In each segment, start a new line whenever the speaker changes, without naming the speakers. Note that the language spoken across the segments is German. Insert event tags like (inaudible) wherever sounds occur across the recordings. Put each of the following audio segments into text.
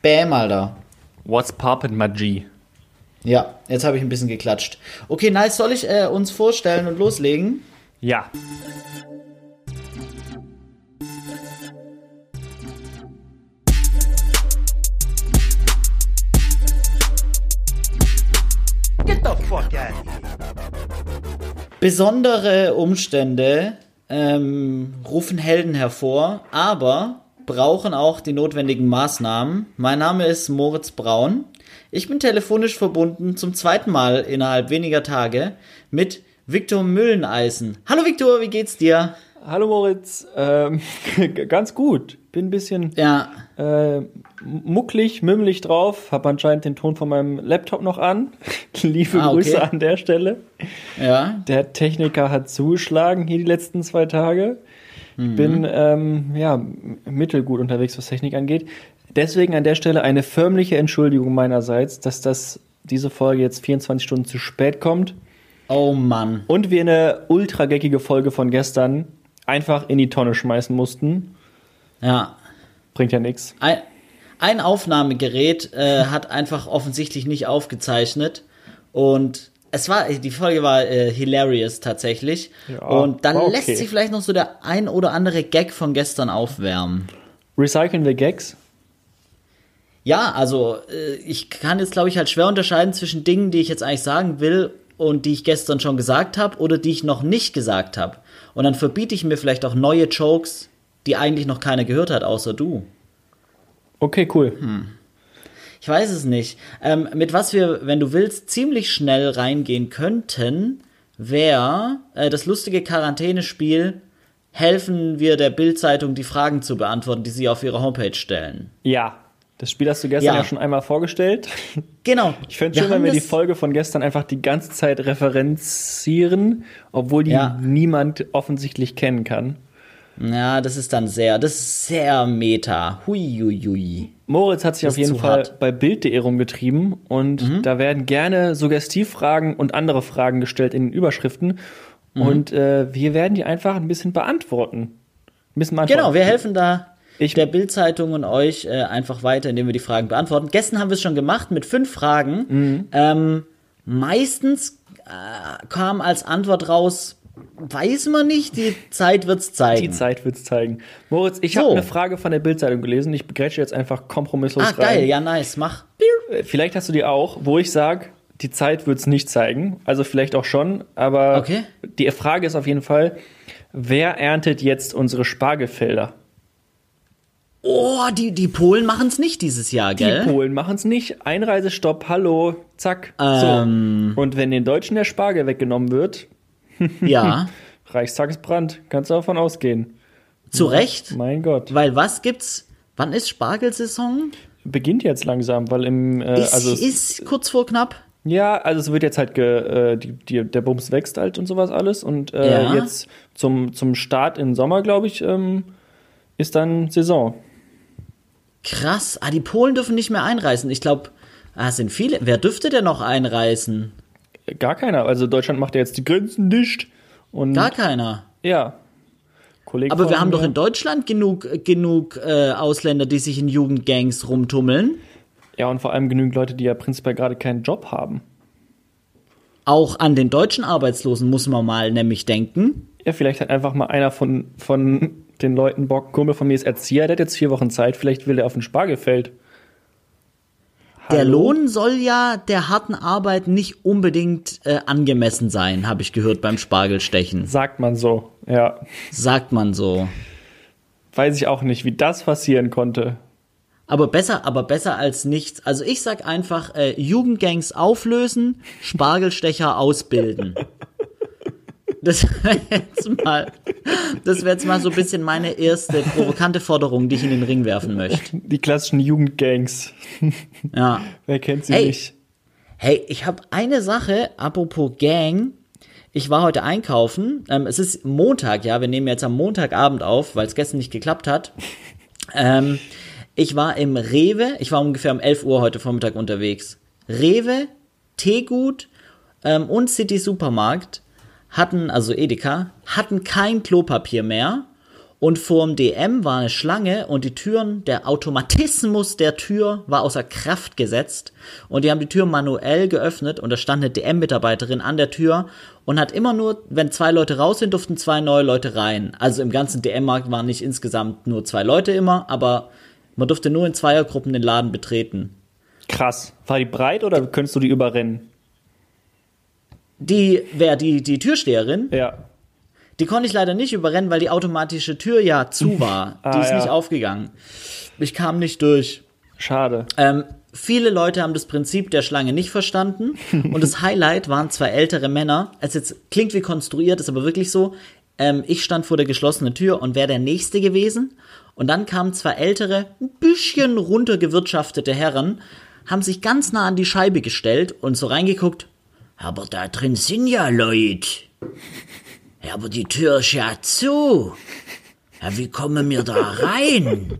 Bäm, Alter.
What's poppin', my G?
Ja, jetzt habe ich ein bisschen geklatscht. Okay, nice. Soll ich äh, uns vorstellen und loslegen?
Ja.
Besondere Umstände ähm, rufen Helden hervor, aber brauchen auch die notwendigen Maßnahmen. Mein Name ist Moritz Braun. Ich bin telefonisch verbunden zum zweiten Mal innerhalb weniger Tage mit Viktor Mülleneisen. Hallo Viktor, wie geht's dir?
Hallo Moritz, ähm, (laughs) ganz gut. Bin ein bisschen
Ja,
äh, mucklig, mümmelig drauf. Hab anscheinend den Ton von meinem Laptop noch an. (laughs) Liebe
Ah, okay.
Grüße an der Stelle.
ja.
Der Techniker hat zugeschlagen hier die letzten zwei Tage. Ich bin ähm, ja mittelgut unterwegs, was Technik angeht. Deswegen an der Stelle eine förmliche Entschuldigung meinerseits, dass das diese Folge jetzt 24 Stunden zu spät kommt
Oh Mann.
und wir eine ultra geckige Folge von gestern einfach in die Tonne schmeißen mussten.
Ja.
Bringt ja nichts.
Ein, ein Aufnahmegerät äh, hat einfach offensichtlich nicht aufgezeichnet und es war die Folge war äh, hilarious tatsächlich
Ja,
und dann
okay.
lässt sich vielleicht noch so der ein oder andere Gag von gestern aufwärmen.
Recyceln wir Gags?
Ja, also äh, ich kann jetzt glaube ich halt schwer unterscheiden zwischen Dingen, die ich jetzt eigentlich sagen will und die ich gestern schon gesagt habe oder die ich noch nicht gesagt habe. Und dann verbiete ich mir vielleicht auch neue Jokes, die eigentlich noch keiner gehört hat, außer du.
Okay, cool.
Ich weiß es nicht. Ähm, mit was wir, wenn du willst, ziemlich schnell reingehen könnten, wäre äh, das lustige Quarantänespiel Helfen wir der Bildzeitung, die Fragen zu beantworten, die sie auf ihre Homepage stellen.
Ja. Das Spiel hast du gestern
Ja.
ja, schon einmal vorgestellt.
Genau.
Ich fände es schön, wenn wir die Folge von gestern einfach die ganze Zeit referenzieren, obwohl die
Ja.
niemand offensichtlich kennen kann.
Ja, das ist dann sehr, das ist sehr meta. Huiuiui.
Moritz hat sich auf jeden Fall
hart. Mhm.
bei Bild.de rumgetrieben und da werden gerne Suggestivfragen und andere Fragen gestellt in den Überschriften
Mhm.
und äh, wir werden die einfach ein bisschen beantworten. Ein bisschen beantworten.
Genau, wir helfen da
Ich-
der Bildzeitung und euch äh, einfach weiter, indem wir die Fragen beantworten. Gestern haben wir es schon gemacht mit fünf Fragen.
Mhm.
Ähm, meistens äh, kam als Antwort raus, weiß man nicht, die Zeit wird's zeigen.
Die Zeit wird's zeigen. Moritz, ich
So.
habe eine Frage von der Bildzeitung gelesen. Ich begrätsche jetzt einfach kompromisslos
ah,
rein.
geil, ja, nice, mach.
Äh, Vielleicht hast du die auch, wo ich sage, die Zeit wird's nicht zeigen. Also vielleicht auch schon, aber
Okay.
die Frage ist auf jeden Fall, wer erntet jetzt unsere Spargelfelder?
Oh, die, die Polen machen's nicht dieses Jahr, gell?
Die Polen machen's nicht. Einreisestopp, hallo, zack.
Ähm.
So. Und wenn den Deutschen der Spargel weggenommen wird,
ja, (laughs)
Reichstagsbrand, kannst du davon ausgehen.
zu Recht.
Mein Gott.
Weil was gibt's? Wann ist Spargelsaison?
Beginnt jetzt langsam, weil im, äh,
Ist,
also es-
ist kurz vor knapp.
Ja, also es wird jetzt halt, ge, äh, die, die, der Bums wächst halt und sowas alles. Und äh,
Ja.
jetzt zum, zum Start im Sommer, glaube ich, ähm, ist dann Saison.
Krass. Ah, die Polen dürfen nicht mehr einreisen. Ich glaube, ah, es sind viele. Wer dürfte denn noch einreisen?
Gar keiner. Also Deutschland macht ja jetzt die Grenzen dicht. Und
Gar keiner.
ja. Kollege
Aber wir haben doch in Deutschland genug, genug äh, Ausländer, die sich in Jugendgangs rumtummeln.
Ja, und vor allem genügend Leute, die ja prinzipiell gerade keinen Job haben.
Auch an den deutschen Arbeitslosen muss man mal nämlich denken.
Ja, vielleicht hat einfach mal einer von, von den Leuten Bock. Kumpel von mir ist Erzieher, der hat jetzt vier Wochen Zeit. Vielleicht will er auf ein Spargelfeld.
Der? Lohn soll ja der harten Arbeit nicht unbedingt äh, angemessen sein, habe ich gehört beim Spargelstechen.
Sagt man so. Ja.
Sagt man so.
Weiß ich auch nicht, wie das passieren konnte.
Aber besser, aber besser als nichts. Also ich sag einfach, äh, Jugendgangs auflösen, Spargelstecher ausbilden. (laughs) Das wäre jetzt mal, das wäre jetzt mal so ein bisschen meine erste provokante Forderung, die ich in den Ring werfen möchte.
Die klassischen Jugendgangs.
Ja.
Wer kennt sie
Hey.
nicht?
Hey, ich habe eine Sache, apropos Gang. Ich war heute einkaufen. Ähm, es ist Montag, ja. Wir nehmen jetzt am Montagabend auf, weil es gestern nicht geklappt hat. Ähm, ich war im Rewe. Ich war ungefähr um 11 Uhr heute Vormittag unterwegs. Rewe, Teegut ähm, und City Supermarkt hatten, also Edeka, hatten kein Klopapier mehr. Und vorm DM war eine Schlange und die Türen, der Automatismus der Tür war außer Kraft gesetzt. Und die haben die Tür manuell geöffnet und da stand eine DM-Mitarbeiterin an der Tür und hat immer nur, wenn zwei Leute raus sind, durften zwei neue Leute rein. Also im ganzen DM-Markt waren nicht insgesamt nur zwei Leute immer, aber man durfte nur in Zweiergruppen den Laden betreten.
Krass. War die breit oder könntest du die überrennen?
Die, wer, die, die Türsteherin,
Ja.
die konnte ich leider nicht überrennen, weil die automatische Tür ja zu (laughs) war.
Ah,
die ist
ja.
nicht aufgegangen. Ich kam nicht durch.
Schade.
Ähm, viele Leute haben das Prinzip der Schlange nicht verstanden. (laughs) Und das Highlight waren zwei ältere Männer. Es jetzt klingt wie konstruiert, ist aber wirklich so. Ähm, ich stand vor der geschlossenen Tür und wäre der Nächste gewesen. Und dann kamen zwei ältere, ein bisschen runtergewirtschaftete Herren, haben sich ganz nah an die Scheibe gestellt und so reingeguckt. Aber da drin sind ja Leute. Aber die Tür ist ja zu. Wie kommen wir da rein?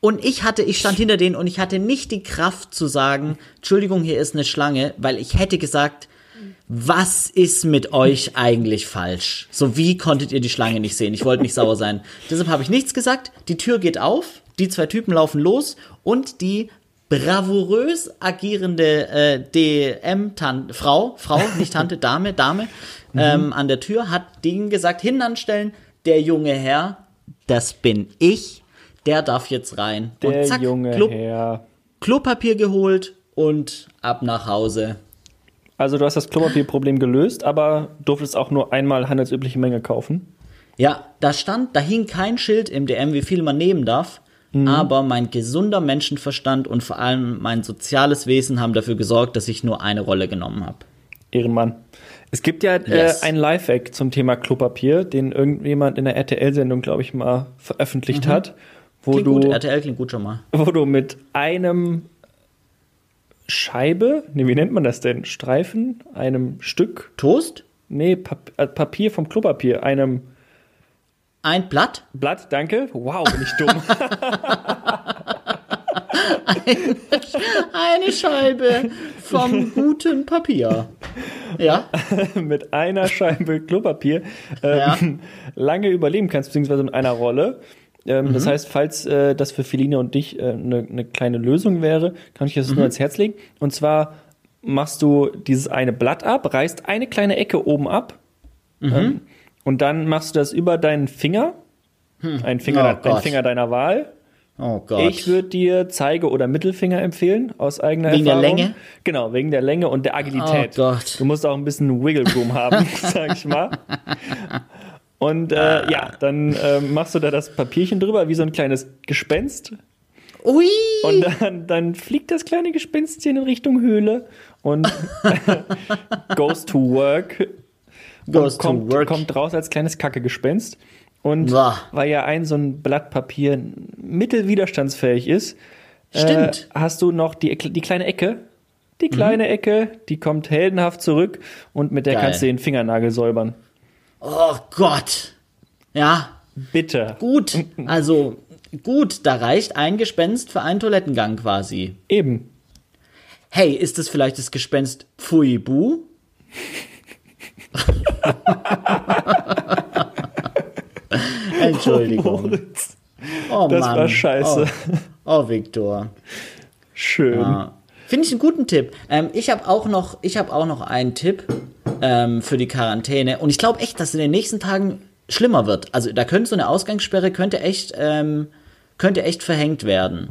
Und ich hatte, ich stand hinter denen und ich hatte nicht die Kraft zu sagen, Entschuldigung, hier ist eine Schlange, weil ich hätte gesagt, was ist mit euch eigentlich falsch? So wie konntet ihr die Schlange nicht sehen? Ich wollte nicht sauer sein. Deshalb habe ich nichts gesagt. Die Tür geht auf, die zwei Typen laufen los und die bravourös agierende äh, DM-Frau, Frau, nicht Tante, (laughs) Dame, Dame, ähm, an der Tür hat denen gesagt, hinten anstellen, der junge Herr, das bin ich, der darf jetzt rein.
Der
und zack,
junge
Klo
Herr.
Klopapier geholt und ab nach Hause.
Also du hast das Klopapierproblem gelöst, aber durftest auch nur einmal handelsübliche Menge kaufen.
Ja, da stand, da hing kein Schild im DM, wie viel man nehmen darf. Aber mein gesunder Menschenverstand und vor allem mein soziales Wesen haben dafür gesorgt, dass ich nur eine Rolle genommen habe.
Ehrenmann. Es gibt ja
Yes.
äh, ein Lifehack zum Thema Klopapier, den irgendjemand in der RTL-Sendung, glaube ich, mal veröffentlicht hat, wo
Klingt
du,
gut, RTL klingt gut schon mal.
wo du mit einem Scheibe, nee, wie nennt man das denn? Streifen, einem Stück,
Toast?
nee, Pap äh, Papier vom Klopapier, einem
Ein Blatt?
Blatt, danke. Wow, bin ich dumm. (laughs)
Eine Scheibe vom guten Papier. Ja, (laughs)
mit einer Scheibe Klopapier ähm,
Ja.
lange überleben kannst, beziehungsweise mit einer Rolle. Ähm,
Mhm.
Das heißt, falls äh, das für Feline und dich eine äh, ne- ne kleine Lösung wäre, kann ich das
Mhm.
nur ans Herz legen. Und zwar machst du dieses eine Blatt ab, reißt eine kleine Ecke oben ab
Mhm.
ähm, und dann machst du das über deinen Finger, einen Finger,
Oh
ein. Finger deiner Wahl.
oh Gott.
Ich würde dir Zeige- oder Mittelfinger empfehlen, aus eigener
Wegen der
Erfahrung.
Länge?
Genau, wegen der Länge und der Agilität.
Oh Gott.
Du musst auch ein bisschen Wiggle Room haben, (laughs) sag ich mal. Und äh, ja, dann äh, machst du da das Papierchen drüber, wie so ein kleines Gespenst.
Ui!
Und dann, dann fliegt das kleine Gespenstchen in Richtung Höhle und (laughs) (laughs) goes to work. Und kommt, kommt raus als kleines Kacke-Gespenst. Und
Boah.
weil ja ein so ein Blatt Papier mittelwiderstandsfähig ist,
Stimmt.
Äh, hast du noch die, die kleine Ecke. Die kleine Ecke, die kommt heldenhaft zurück und mit der
Geil.
kannst du den Fingernagel säubern.
Oh Gott. Ja,
Bitte.
gut. Also, gut, da reicht ein Gespenst für einen Toilettengang quasi.
Eben.
Hey, ist das vielleicht das Gespenst Pfui Bu? (laughs) Entschuldigung.
Moritz.
Oh
Das
Mann.
war scheiße.
Oh, oh Viktor.
Schön.
Ja. Finde ich einen guten Tipp. Ähm, ich habe auch noch, ich habe auch noch einen Tipp ähm, für die Quarantäne und ich glaube echt, dass es in den nächsten Tagen schlimmer wird. Also da könnte so eine Ausgangssperre könnte echt, ähm, könnte echt verhängt werden.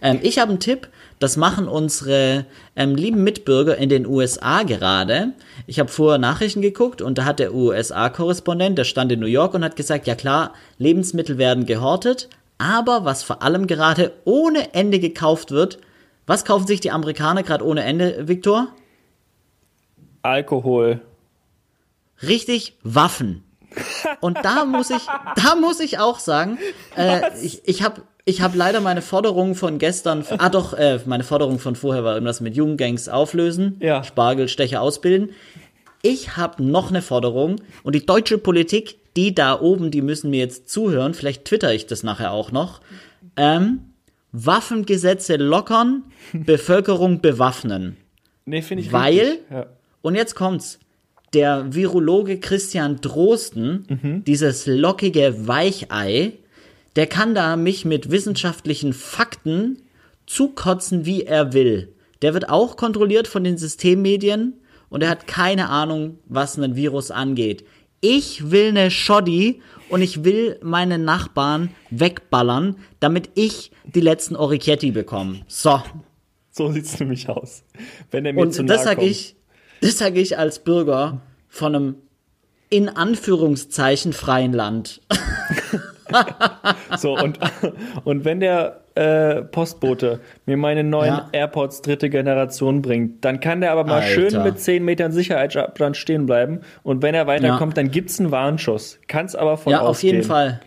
Ähm, ich habe einen Tipp. Das machen unsere ähm, lieben Mitbürger in den USA gerade. Ich habe vorher Nachrichten geguckt und da hat der USA-Korrespondent, der stand in New York und hat gesagt, ja klar, Lebensmittel werden gehortet, aber was vor allem gerade ohne Ende gekauft wird, was kaufen sich die Amerikaner gerade ohne Ende, Viktor?
Alkohol.
Richtig Waffen. Und da muss ich, da muss ich auch sagen, äh, ich, ich habe ich hab leider meine Forderung von gestern, ah doch, äh, meine Forderung von vorher war irgendwas mit Jugendgangs auflösen,
Ja.
Spargelstecher ausbilden. Ich habe noch eine Forderung und die deutsche Politik, die da oben, die müssen mir jetzt zuhören, vielleicht twitter ich das nachher auch noch. Ähm, Waffengesetze lockern, (laughs) Bevölkerung bewaffnen.
Nee, finde ich
Weil-
richtig. Ja.
Und jetzt kommt's. der Virologe Christian Drosten, dieses lockige Weichei, der kann da mich mit wissenschaftlichen Fakten zukotzen, wie er will. Der wird auch kontrolliert von den Systemmedien und er hat keine Ahnung, was ein Virus angeht. Ich will eine Shoddy und ich will meine Nachbarn wegballern, damit ich die letzten Orichetti bekomme. So.
So sieht's nämlich aus. Wenn er mir zu
Und
nahe
das sage ich, das sage ich als Bürger von einem in Anführungszeichen freien Land. (laughs) (laughs)
So, und, und wenn der äh, Postbote mir meine neuen
Ja.
AirPods dritte Generation bringt, dann kann der aber mal
Alter.
schön mit 10 Metern Sicherheitsabstand stehen bleiben. Und wenn er weiterkommt, dann gibt's einen Warnschuss. Kann's aber von
Ja, auf
ausgehen.
jeden Fall.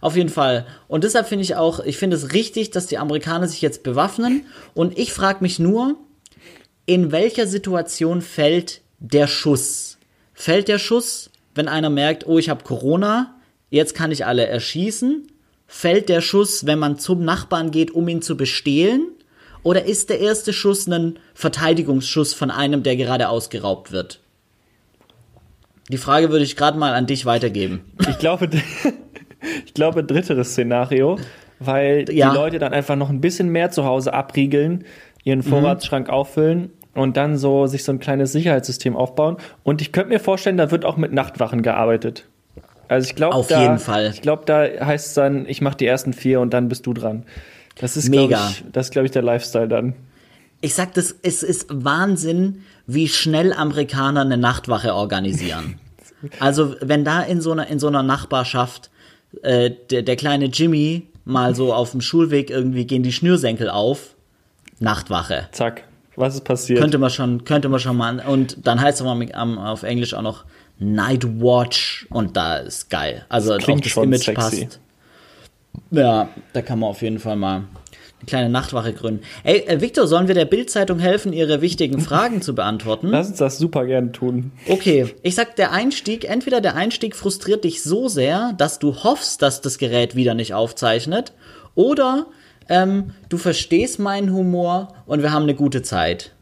Auf jeden Fall. Und deshalb finde ich auch, ich finde es richtig, dass die Amerikaner sich jetzt bewaffnen. Und ich frage mich nur, in welcher Situation fällt der Schuss? Fällt der Schuss, wenn einer merkt, oh, ich habe Corona, jetzt kann ich alle erschießen? Fällt der Schuss, wenn man zum Nachbarn geht, um ihn zu bestehlen? Oder ist der erste Schuss ein Verteidigungsschuss von einem, der gerade ausgeraubt wird? Die Frage würde ich gerade mal an dich weitergeben.
Ich glaube, (laughs) ich glaube, dritteres Szenario, weil
Ja.
die Leute dann einfach noch ein bisschen mehr zu Hause abriegeln, ihren Vorratsschrank auffüllen und dann so sich so ein kleines Sicherheitssystem aufbauen. Und ich könnte mir vorstellen, da wird auch mit Nachtwachen gearbeitet. Also ich glaube,
Auf
da,
jeden Fall.
Ich glaube, da heißt es dann, ich mache die ersten vier und dann bist du dran. Das ist,
Mega.
ich, das ist, glaube ich, der Lifestyle dann.
Ich sag das, es ist Wahnsinn, wie schnell Amerikaner eine Nachtwache organisieren. (laughs) Also wenn da in so einer in so einer Nachbarschaft äh, der, der kleine Jimmy mal so auf dem Schulweg irgendwie gehen die Schnürsenkel auf, Nachtwache.
Zack. Was ist passiert?
Könnte man schon, könnte man schon mal und dann heißt es auf Englisch auch noch Night Watch und da ist geil. Also
Das
das Image
sexy.
passt. Ja, da kann man auf jeden Fall mal eine kleine Nachtwache gründen. Ey, äh, Victor, sollen wir der Bildzeitung helfen, ihre wichtigen (laughs) Fragen zu beantworten?
Lass uns das super gerne tun.
Okay, ich sag, der Einstieg, entweder der Einstieg frustriert dich so sehr, dass du hoffst, dass das Gerät wieder nicht aufzeichnet, oder ähm, du verstehst meinen Humor und wir haben eine gute Zeit.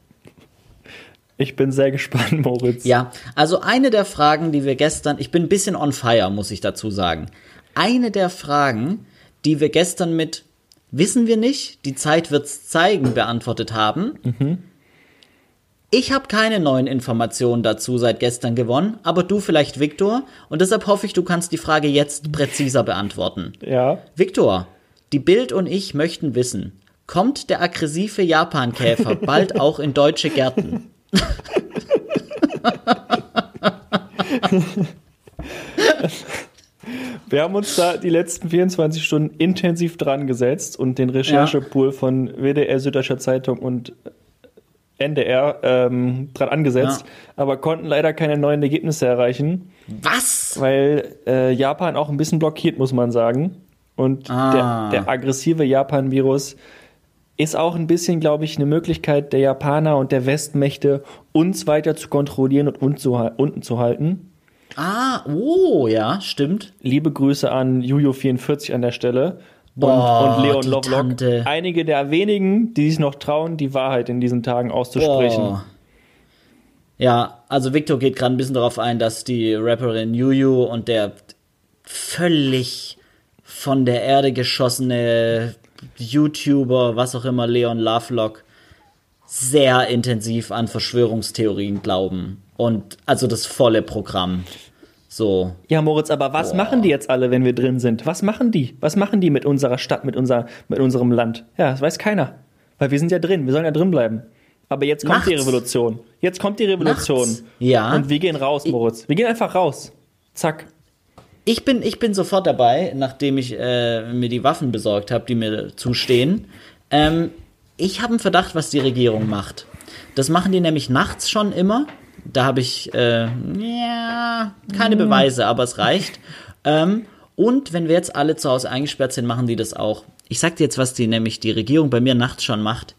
Ich bin sehr (laughs) gespannt, Moritz.
Ja, also eine der Fragen, die wir gestern, ich bin ein bisschen on fire, muss ich dazu sagen. Eine der Fragen, die wir gestern mit Wissen wir nicht, die Zeit wird's zeigen, beantwortet haben. Ich habe keine neuen Informationen dazu seit gestern gewonnen, aber du vielleicht, Viktor. Und deshalb hoffe ich, du kannst die Frage jetzt präziser beantworten.
Ja.
Viktor, die Bild und ich möchten wissen, kommt der aggressive Japankäfer (laughs) bald auch in deutsche Gärten? (laughs)
Wir haben uns da die letzten 24 Stunden intensiv dran gesetzt und den Recherchepool von WDR, Süddeutscher Zeitung und NDR ähm, dran angesetzt, aber konnten leider keine neuen Ergebnisse erreichen,
Was?
weil äh, Japan auch ein bisschen blockiert, muss man sagen. Und
Ah.
der, der aggressive Japan-Virus ist auch ein bisschen, glaube ich, eine Möglichkeit der Japaner und der Westmächte, uns weiter zu kontrollieren und uns zu, unten zu halten.
Ah, oh, ja, stimmt.
Liebe Grüße an Juju44 an der Stelle. Und,
Boah,
und Leon Lovelock.
Tante.
Einige der wenigen, die sich noch trauen, die Wahrheit in diesen Tagen auszusprechen.
Boah. Ja, also Victor geht gerade ein bisschen darauf ein, dass die Rapperin Juju und der völlig von der Erde geschossene YouTuber, was auch immer, Leon Lovelock, sehr intensiv an Verschwörungstheorien glauben. Und also das volle Programm. So.
Ja, Moritz, aber was machen die jetzt alle, wenn wir drin sind? Was machen die? Was machen die mit unserer Stadt, mit, unser, mit unserem Land? Ja, das weiß keiner. Weil wir sind ja drin, wir sollen ja drin bleiben. Aber jetzt kommt die
Nachts.
Revolution. Jetzt kommt die Revolution.
Nachts. Ja.
Und wir gehen raus, Moritz. Wir gehen einfach raus. Zack.
Ich bin, ich bin sofort dabei, nachdem ich äh, mir die Waffen besorgt habe, die mir zustehen. Ähm, ich habe einen Verdacht, was die Regierung macht. Das machen die nämlich nachts schon immer. Da habe ich äh, ja, keine Beweise, aber es reicht. Ähm, und wenn wir jetzt alle zu Hause eingesperrt sind, machen die das auch. Ich sag dir jetzt, was die nämlich die Regierung bei mir nachts schon macht.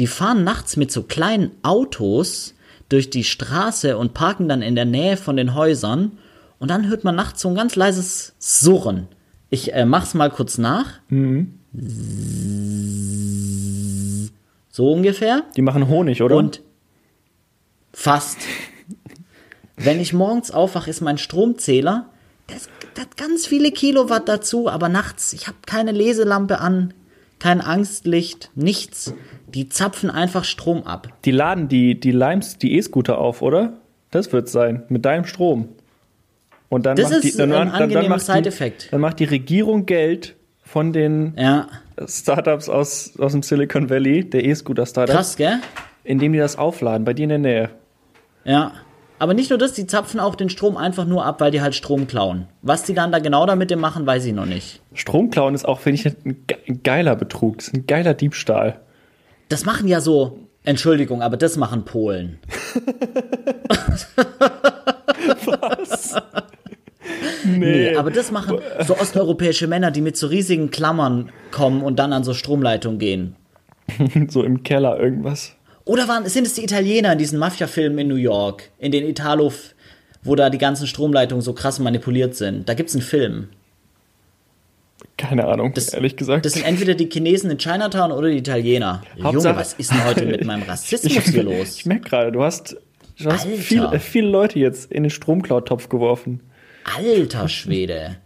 Die fahren nachts mit so kleinen Autos durch die Straße und parken dann in der Nähe von den Häusern. Und dann hört man nachts so ein ganz leises Surren. Ich äh, mach's mal kurz nach. So ungefähr.
Die machen Honig, oder?
Und fast. Wenn ich morgens aufwache, ist mein Stromzähler, ist, der hat ganz viele Kilowatt dazu, aber nachts, ich habe keine Leselampe an, kein Angstlicht, nichts. Die zapfen einfach Strom ab.
Die laden die, die Limes, die E-Scooter auf, oder? Das wird sein. Mit deinem Strom. Und dann
Das
macht
ist
die, dann,
ein
dann, dann,
angenehmer
macht
Side-Effekt.
dann macht die Regierung Geld von den
Ja,
Startups aus, aus dem Silicon Valley, der E-Scooter-Startups,
krass, gell?
indem die das aufladen, bei dir in der Nähe.
Ja. Aber nicht nur das, die zapfen auch den Strom einfach nur ab, weil die halt Strom klauen. Was die dann da genau damit machen, weiß ich noch nicht.
Stromklauen ist auch, finde ich, ein geiler Betrug. Das ist ein geiler Diebstahl.
Das machen ja so, Entschuldigung, aber das machen Polen. (laughs) Nee, aber das machen so osteuropäische Männer, die mit so riesigen Klammern kommen und dann an so Stromleitungen gehen. (laughs)
so im Keller irgendwas.
Oder waren, sind es die Italiener in diesen Mafia-Filmen in New York, in den Italo, wo da die ganzen Stromleitungen so krass manipuliert sind? Da gibt's einen Film.
Keine Ahnung,
Das-
ehrlich gesagt.
Das sind entweder die Chinesen in Chinatown oder die Italiener.
Hauptsache-
Junge, was ist denn heute mit meinem (laughs) Rassismus hier los?
Ich merke gerade, du hast, du hast viel, äh, viele Leute jetzt in den Stromcloud-Topf geworfen.
Alter Schwede.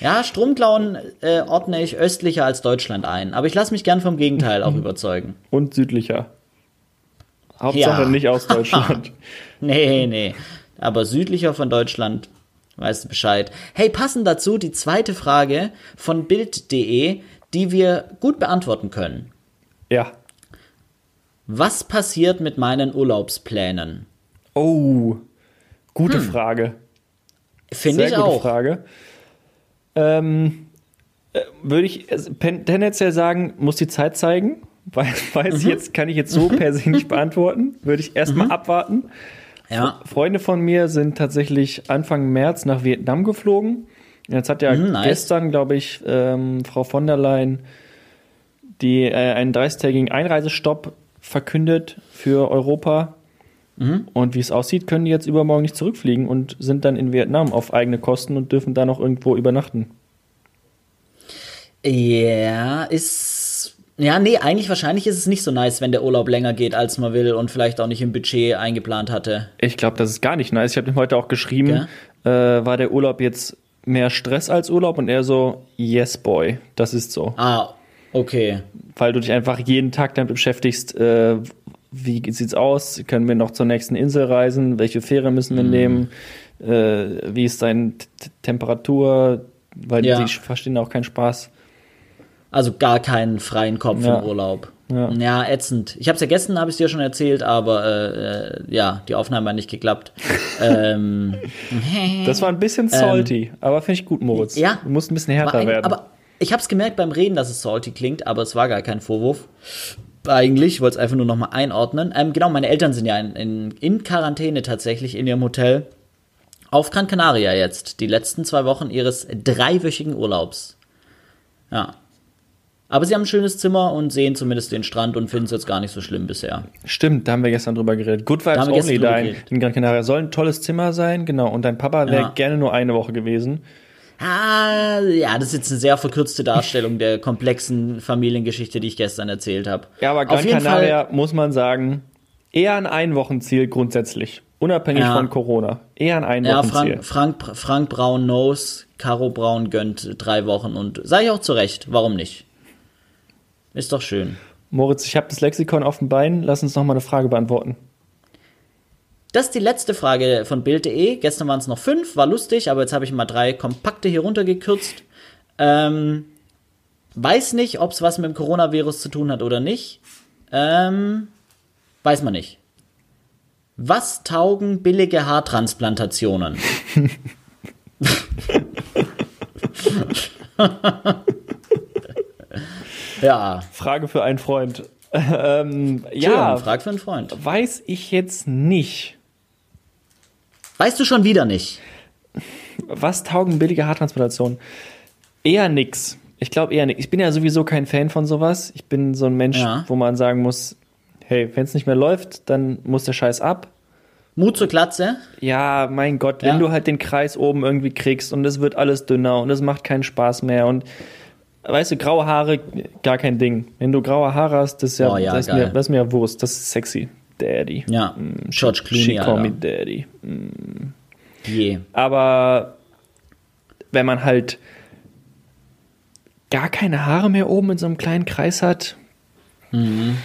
Ja, Stromklauen äh, ordne ich östlicher als Deutschland ein. Aber ich lasse mich gern vom Gegenteil auch (laughs) überzeugen.
Und südlicher. Hauptsache
Ja.
nicht aus Deutschland. (laughs)
Nee, nee. Aber südlicher von Deutschland, weißt du Bescheid. Hey, passend dazu die zweite Frage von Bild.de, die wir gut beantworten können.
ja.
Was passiert mit meinen Urlaubsplänen?
Oh, gute Frage.
Finde
Sehr
ich
gute
auch.
Frage. Ähm, äh, würde ich also, tendenziell sagen, muss die Zeit zeigen. Weil, (laughs) weiß
Mhm.
ich jetzt, kann ich jetzt so per se nicht (laughs) beantworten. Würde ich erstmal abwarten.
Ja,
Freunde von mir sind tatsächlich Anfang März nach Vietnam geflogen. Jetzt hat ja
Mhm, nice.
gestern, glaube ich, ähm, Frau von der Leyen die, äh, einen 30-tägigen Einreisestopp verkündet für Europa.
Mhm.
Und wie es aussieht, können die jetzt übermorgen nicht zurückfliegen und sind dann in Vietnam auf eigene Kosten und dürfen da noch irgendwo übernachten.
Ja, ist. Ja, nee, eigentlich wahrscheinlich ist es nicht so nice, wenn der Urlaub länger geht, als man will und vielleicht auch nicht im Budget eingeplant hatte.
Ich glaube, das ist gar nicht nice. Ich habe ihm heute auch geschrieben, äh, war der Urlaub jetzt mehr Stress als Urlaub? Und er so, yes, boy, das ist so.
Ah, okay.
weil du dich einfach jeden Tag damit beschäftigst, äh, wie sieht's aus, können wir noch zur nächsten Insel reisen, welche Fähre müssen wir nehmen, äh, wie ist deine Temperatur, weil
Ja.
die verstehen auch keinen Spaß.
Also gar keinen freien Kopf
Ja.
im Urlaub.
Ja.
Ja, ätzend. Ich habe es ja gestern, habe ich dir schon erzählt, aber äh, äh, ja, die Aufnahme hat nicht geklappt. (laughs) ähm, (laughs)
Das war ein bisschen salty, aber finde ich gut, Moritz.
ja.
Du musst ein bisschen härter
ein,
werden.
aber ich habe es gemerkt beim Reden, dass es salty klingt, aber es war gar kein Vorwurf. Eigentlich, ich wollte es einfach nur nochmal einordnen. Ähm, genau, meine Eltern sind ja in, in, in Quarantäne tatsächlich in ihrem Hotel auf Gran Canaria jetzt. Die letzten zwei Wochen ihres dreiwöchigen Urlaubs. Ja. Aber sie haben ein schönes Zimmer und sehen zumindest den Strand und finden es jetzt gar nicht so schlimm bisher.
Stimmt, da haben wir gestern drüber geredet. Good Vibes Only da in, in Gran Canaria. Soll ein tolles Zimmer sein, genau. Und dein Papa wäre
Ja.
gerne nur eine Woche gewesen.
Ah, ja, das ist jetzt eine sehr verkürzte Darstellung der komplexen Familiengeschichte, die ich gestern erzählt habe.
Ja, aber Gran
Auf jeden
Canaria, muss man sagen, eher ein Einwochenziel grundsätzlich. Unabhängig
Ja.
von Corona. Eher ein
Ja,
Einwochenziel.
Frank, Frank, Frank Braun knows, Caro Braun gönnt drei Wochen und sage ich auch zu Recht, warum nicht? Ist doch schön.
Moritz, ich habe das Lexikon auf dem Bein. Lass uns noch mal eine Frage beantworten.
Das ist die letzte Frage von Bild.de. Gestern waren es noch fünf, war lustig, aber jetzt habe ich mal drei kompakte hier runtergekürzt. Ähm, weiß nicht, ob es was mit dem Coronavirus zu tun hat oder nicht. Ähm, weiß man nicht. Was taugen billige Haartransplantationen? (laughs) ja,
Frage für einen Freund. (laughs) ähm,
ja,
ja,
frag für einen Freund.
weiß ich jetzt nicht.
Weißt du schon wieder nicht?
Was taugen billige Haartransplantationen? Eher nix. Ich glaube eher nix. Ich bin ja sowieso kein Fan von sowas. Ich bin so ein Mensch,
Ja.
wo man sagen muss, hey, wenn es nicht mehr läuft, dann muss der Scheiß ab.
Mut zur Glatze?
Ja, mein Gott, wenn
Ja.
du halt den Kreis oben irgendwie kriegst und es wird alles dünner und es macht keinen Spaß mehr und weißt du, graue Haare, gar kein Ding. Wenn du graue Haare hast, das ist ja,
Oh ja,
das, ist mir, das ist mir ja Wurst, das ist sexy. Daddy.
Ja, George
She
Clooney,
call me. Daddy.
Je.
Aber wenn man halt gar keine Haare mehr oben in so einem kleinen Kreis hat,
Mhm.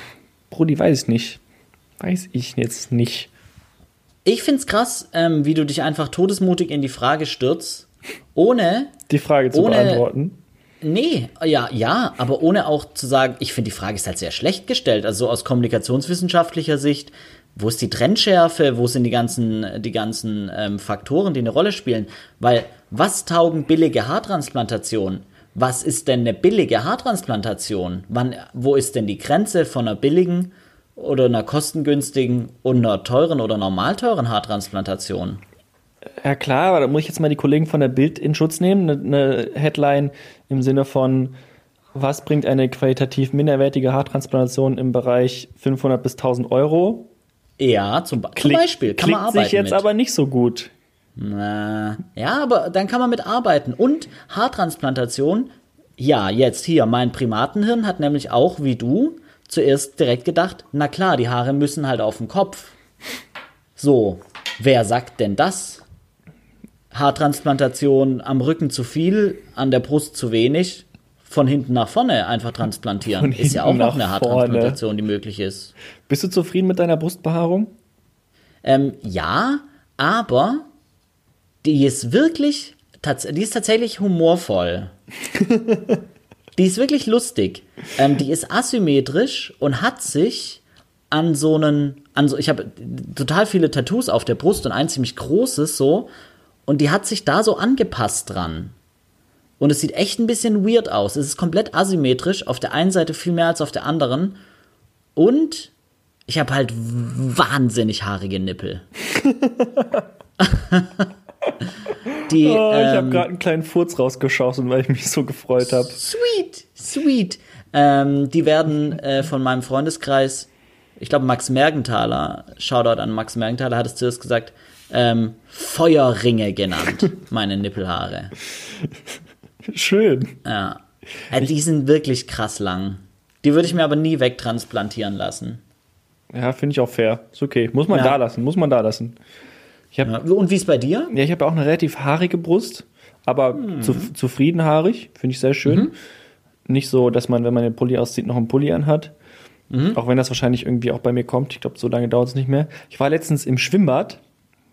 Brudi, weiß ich nicht. Weiß ich jetzt nicht.
Ich find's krass, ähm, wie du dich einfach todesmutig in die Frage stürzt, ohne
Die Frage zu
Ohne-
beantworten.
Nee, ja, ja, aber ohne auch zu sagen, ich finde die Frage ist halt sehr schlecht gestellt. Also so aus kommunikationswissenschaftlicher Sicht, wo ist die Trennschärfe, wo sind die ganzen, die ganzen ähm, Faktoren, die eine Rolle spielen? Weil was taugen billige Haartransplantationen? Was ist denn eine billige Haartransplantation? Wann, wo ist denn die Grenze von einer billigen oder einer kostengünstigen und einer teuren oder normal teuren Haartransplantation?
Ja klar, aber da muss ich jetzt mal die Kollegen von der Bild in Schutz nehmen. Eine Headline im Sinne von, was bringt eine qualitativ minderwertige Haartransplantation im Bereich 500 bis 1000 Euro?
Ja, zum, Ba- zum
Klick-
Beispiel kann man arbeiten
sich jetzt
mit.
aber nicht so gut.
Na, ja, aber dann kann man mit arbeiten. Und Haartransplantation, ja, jetzt hier, mein Primatenhirn hat nämlich auch, wie du, zuerst direkt gedacht, na klar, die Haare müssen halt auf den Kopf. So, wer sagt denn das? Haartransplantation am Rücken zu viel, an der Brust zu wenig, von hinten nach vorne einfach transplantieren.
Von
ist ja auch noch eine Haartransplantation, die möglich ist.
Bist du zufrieden mit deiner Brustbehaarung?
Ähm, ja, aber die ist wirklich, die ist tatsächlich humorvoll. (laughs) die ist wirklich lustig. Ähm, die ist asymmetrisch und hat sich an so einen, an so, ich habe total viele Tattoos auf der Brust und ein ziemlich großes so, und die hat sich da so angepasst dran. Und es sieht echt ein bisschen weird aus. Es ist komplett asymmetrisch, auf der einen Seite viel mehr als auf der anderen. Und ich habe halt wahnsinnig haarige Nippel. (laughs) Die,
Oh, ich habe
ähm,
gerade einen kleinen Furz rausgeschossen, weil ich mich so gefreut habe.
Sweet, sweet. Ähm, die werden äh, von meinem Freundeskreis, ich glaube Max Mergenthaler, Shoutout an Max Mergenthaler, hat es zuerst gesagt, ähm, Feuerringe genannt, (laughs) meine Nippelhaare.
Schön.
Ja. Äh, die sind wirklich krass lang. Die würde ich mir aber nie wegtransplantieren lassen.
Ja, finde ich auch fair. Ist okay. Muss man
Ja.
da lassen, muss man da lassen. Ich habe
Ja. Und wie ist bei dir?
ja, ich habe auch eine relativ haarige Brust, aber
Hm.
zu, zufrieden haarig, finde ich sehr schön.
Mhm.
Nicht so, dass man, wenn man den Pulli auszieht, noch einen Pulli anhat.
Mhm.
Auch wenn das wahrscheinlich irgendwie auch bei mir kommt. Ich glaube, so lange dauert es nicht mehr. Ich war letztens im Schwimmbad,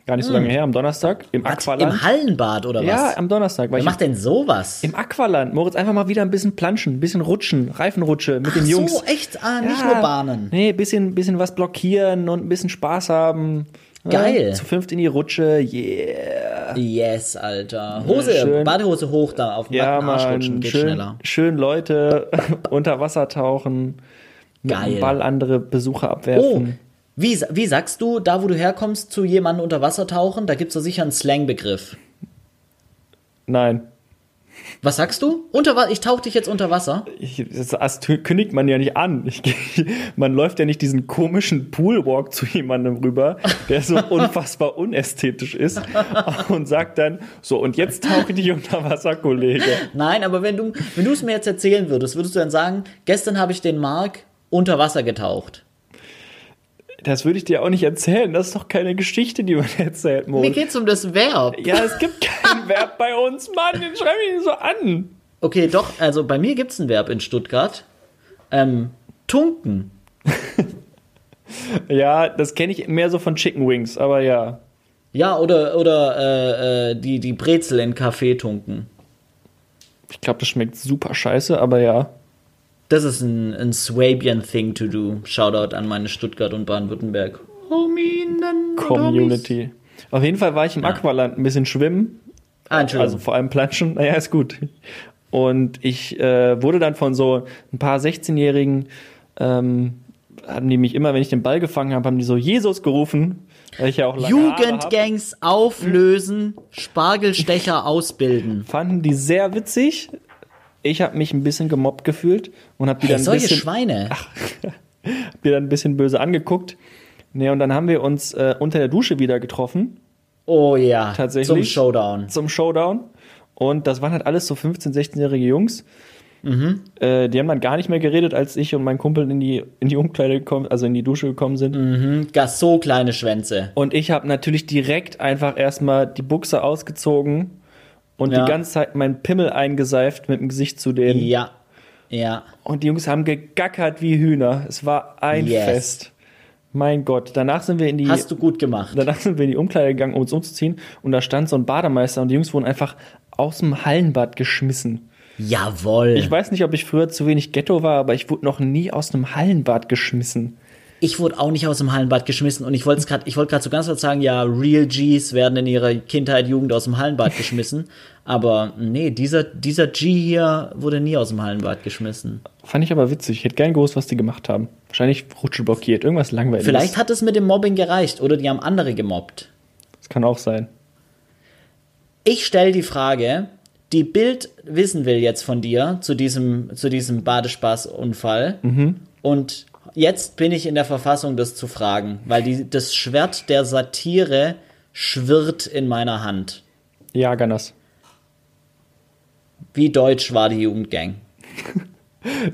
gar nicht so lange her, am Donnerstag, im
Hm. Was,
Aqualand.
Im Hallenbad oder was?
ja, am Donnerstag.
Wer macht denn sowas?
im Aqualand. Moritz, einfach mal wieder ein bisschen planschen, ein bisschen rutschen, Reifenrutsche mit den
Ach
Jungs.
so, echt? Ah, nicht
Ja,
nur Bahnen.
Nee, bisschen, bisschen was blockieren und ein bisschen Spaß haben.
Geil.
Ja, zu fünft in die Rutsche, yeah.
Yes, Alter. Hose,
schön.
Badehose hoch da auf den
Ja,
Arsch rutschen, geht
schön,
schneller.
schön Leute (laughs) unter Wasser tauchen,
Geil.
dem Ball andere Besucher
Oh,
abwerfen.
Wie, wie sagst du, da wo du herkommst, zu jemandem unter Wasser tauchen, da gibt's doch sicher einen Slangbegriff.
Nein,
Was sagst du? Unter ich tauch dich jetzt unter Wasser.
ich, das, kündigt man ja nicht an. Ich, (laughs) man läuft ja nicht diesen komischen Poolwalk zu jemandem rüber, der so (laughs) unfassbar unästhetisch ist und sagt dann, so und jetzt tauche ich dich unter Wasser, Kollege.
Nein, aber wenn du wenn du es mir jetzt erzählen würdest, würdest du dann sagen, gestern habe ich den Mark unter Wasser getaucht.
Das würde ich dir auch nicht erzählen. Das ist doch keine Geschichte, die man (laughs) erzählt,
Mir
Moritz.
geht's um das Verb.
Ja, es gibt kein (laughs) Verb bei uns, Mann. Den schreib ich so an.
Okay, doch, also bei mir gibt's ein Verb in Stuttgart. Ähm, tunken. (laughs)
Ja, das kenne ich mehr so von Chicken Wings, aber ja.
Ja, oder, oder äh, äh, die, die Brezel in Kaffee tunken.
Ich glaube, das schmeckt super scheiße, aber ja.
Das ist ein, ein Swabian thing to do. Shoutout an meine Stuttgart und Baden-Württemberg.
Community. Auf jeden Fall war ich im Aqualand ein bisschen schwimmen.
Ah, Entschuldigung.
Also vor allem planschen. (laughs) Naja, ist gut. Und ich äh, wurde dann von so ein paar 16-Jährigen, ähm, haben die mich immer, wenn ich den Ball gefangen habe, haben die so Jesus gerufen. Weil ich ja auch lange.
Jugendgangs auflösen, Spargelstecher (laughs) ausbilden.
fanden die sehr witzig. Ich habe mich ein bisschen gemobbt gefühlt und habe die
Hey,
dann ein
solche
bisschen,
Schweine. (laughs)
die dann ein bisschen böse angeguckt. Nee, und dann haben wir uns äh, unter der Dusche wieder getroffen
Oh ja,
Tatsächlich?
zum Showdown.
zum Showdown. Und das waren halt alles so 15-, 16-jährige Jungs. Äh, die haben dann gar nicht mehr geredet, als ich und mein Kumpel in die, in die Umkleide gekommen, also in die Dusche gekommen sind.
Hm, Gar so kleine Schwänze.
Und ich habe natürlich direkt einfach erstmal die Buchse ausgezogen und
Ja.
die ganze Zeit meinen Pimmel eingeseift mit dem Gesicht zu denen.
Ja. Ja.
Und die Jungs haben gegackert wie Hühner. Es war ein
Yes.
Fest. Mein Gott. Danach sind wir in die.
Hast du gut gemacht.
Danach sind wir in die Umkleide gegangen, um uns umzuziehen. Und da stand so ein Bademeister und die Jungs wurden einfach aus dem Hallenbad geschmissen.
Jawohl.
Ich weiß nicht, ob ich früher zu wenig Ghetto war, aber ich wurde noch nie aus einem Hallenbad geschmissen.
Ich wurde auch nicht aus dem Hallenbad geschmissen und ich wollte gerade, ich wollte gerade so ganz kurz sagen, ja, Real Gs werden in ihrer Kindheit, Jugend aus dem Hallenbad (laughs) geschmissen. Aber nee, dieser, dieser G hier wurde nie aus dem Hallenbad geschmissen.
Fand ich aber witzig. Ich hätte gern gewusst, was die gemacht haben. Wahrscheinlich Rutsche blockiert. Irgendwas langweiliges.
Vielleicht hat es mit dem Mobbing gereicht oder die haben andere gemobbt.
Das kann auch sein.
Ich stelle die Frage, die Bild wissen will jetzt von dir zu diesem, zu diesem Badespaßunfall. Und jetzt bin ich in der Verfassung, das zu fragen, weil die, das Schwert der Satire schwirrt in meiner Hand.
Ja, Ganas.
Wie deutsch war die Jugendgang?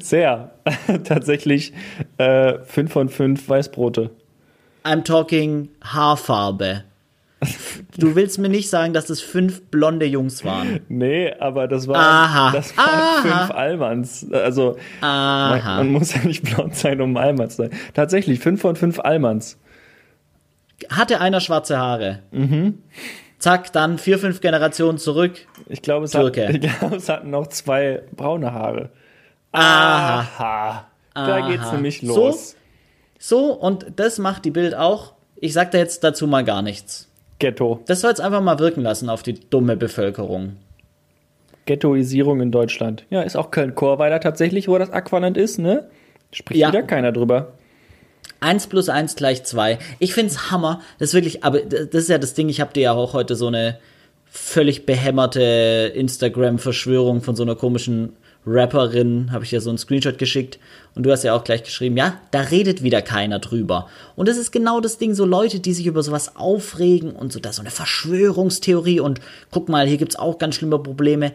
Sehr. (laughs) Tatsächlich äh, 5 von 5 Weißbrote.
I'm talking Haarfarbe. Du willst mir nicht sagen, dass es fünf blonde Jungs waren.
Nee, aber das waren,
Aha.
das waren
Aha.
fünf Almans. Also man, man muss ja nicht blond sein, um Alman zu sein. Tatsächlich, 5 von 5 Almans.
Hatte einer schwarze Haare. Zack, dann vier, fünf Generationen zurück.
Ich glaube, es, hat, ich glaube, es hatten noch zwei braune Haare.
Aha.
Aha. Da
Aha.
geht's nämlich
So?
los.
So, und das macht die Bild auch. Ich sag da jetzt dazu mal gar nichts.
Ghetto.
Das soll es einfach mal wirken lassen auf die dumme Bevölkerung.
Ghettoisierung in Deutschland. Ja, ist auch Köln-Chorweiler tatsächlich, wo das Aquanant ist, ne? Spricht
Ja.
wieder keiner drüber.
Eins plus eins gleich zwei. Ich find's Hammer. Das ist wirklich, aber das ist ja das Ding, ich habe dir ja auch heute so eine völlig behämmerte Instagram-Verschwörung von so einer komischen Rapperin, habe ich dir so einen Screenshot geschickt und du hast ja auch gleich geschrieben, ja, da redet wieder keiner drüber. Und das ist genau das Ding, so Leute, die sich über sowas aufregen und so, da so eine Verschwörungstheorie und guck mal, hier gibt's auch ganz schlimme Probleme.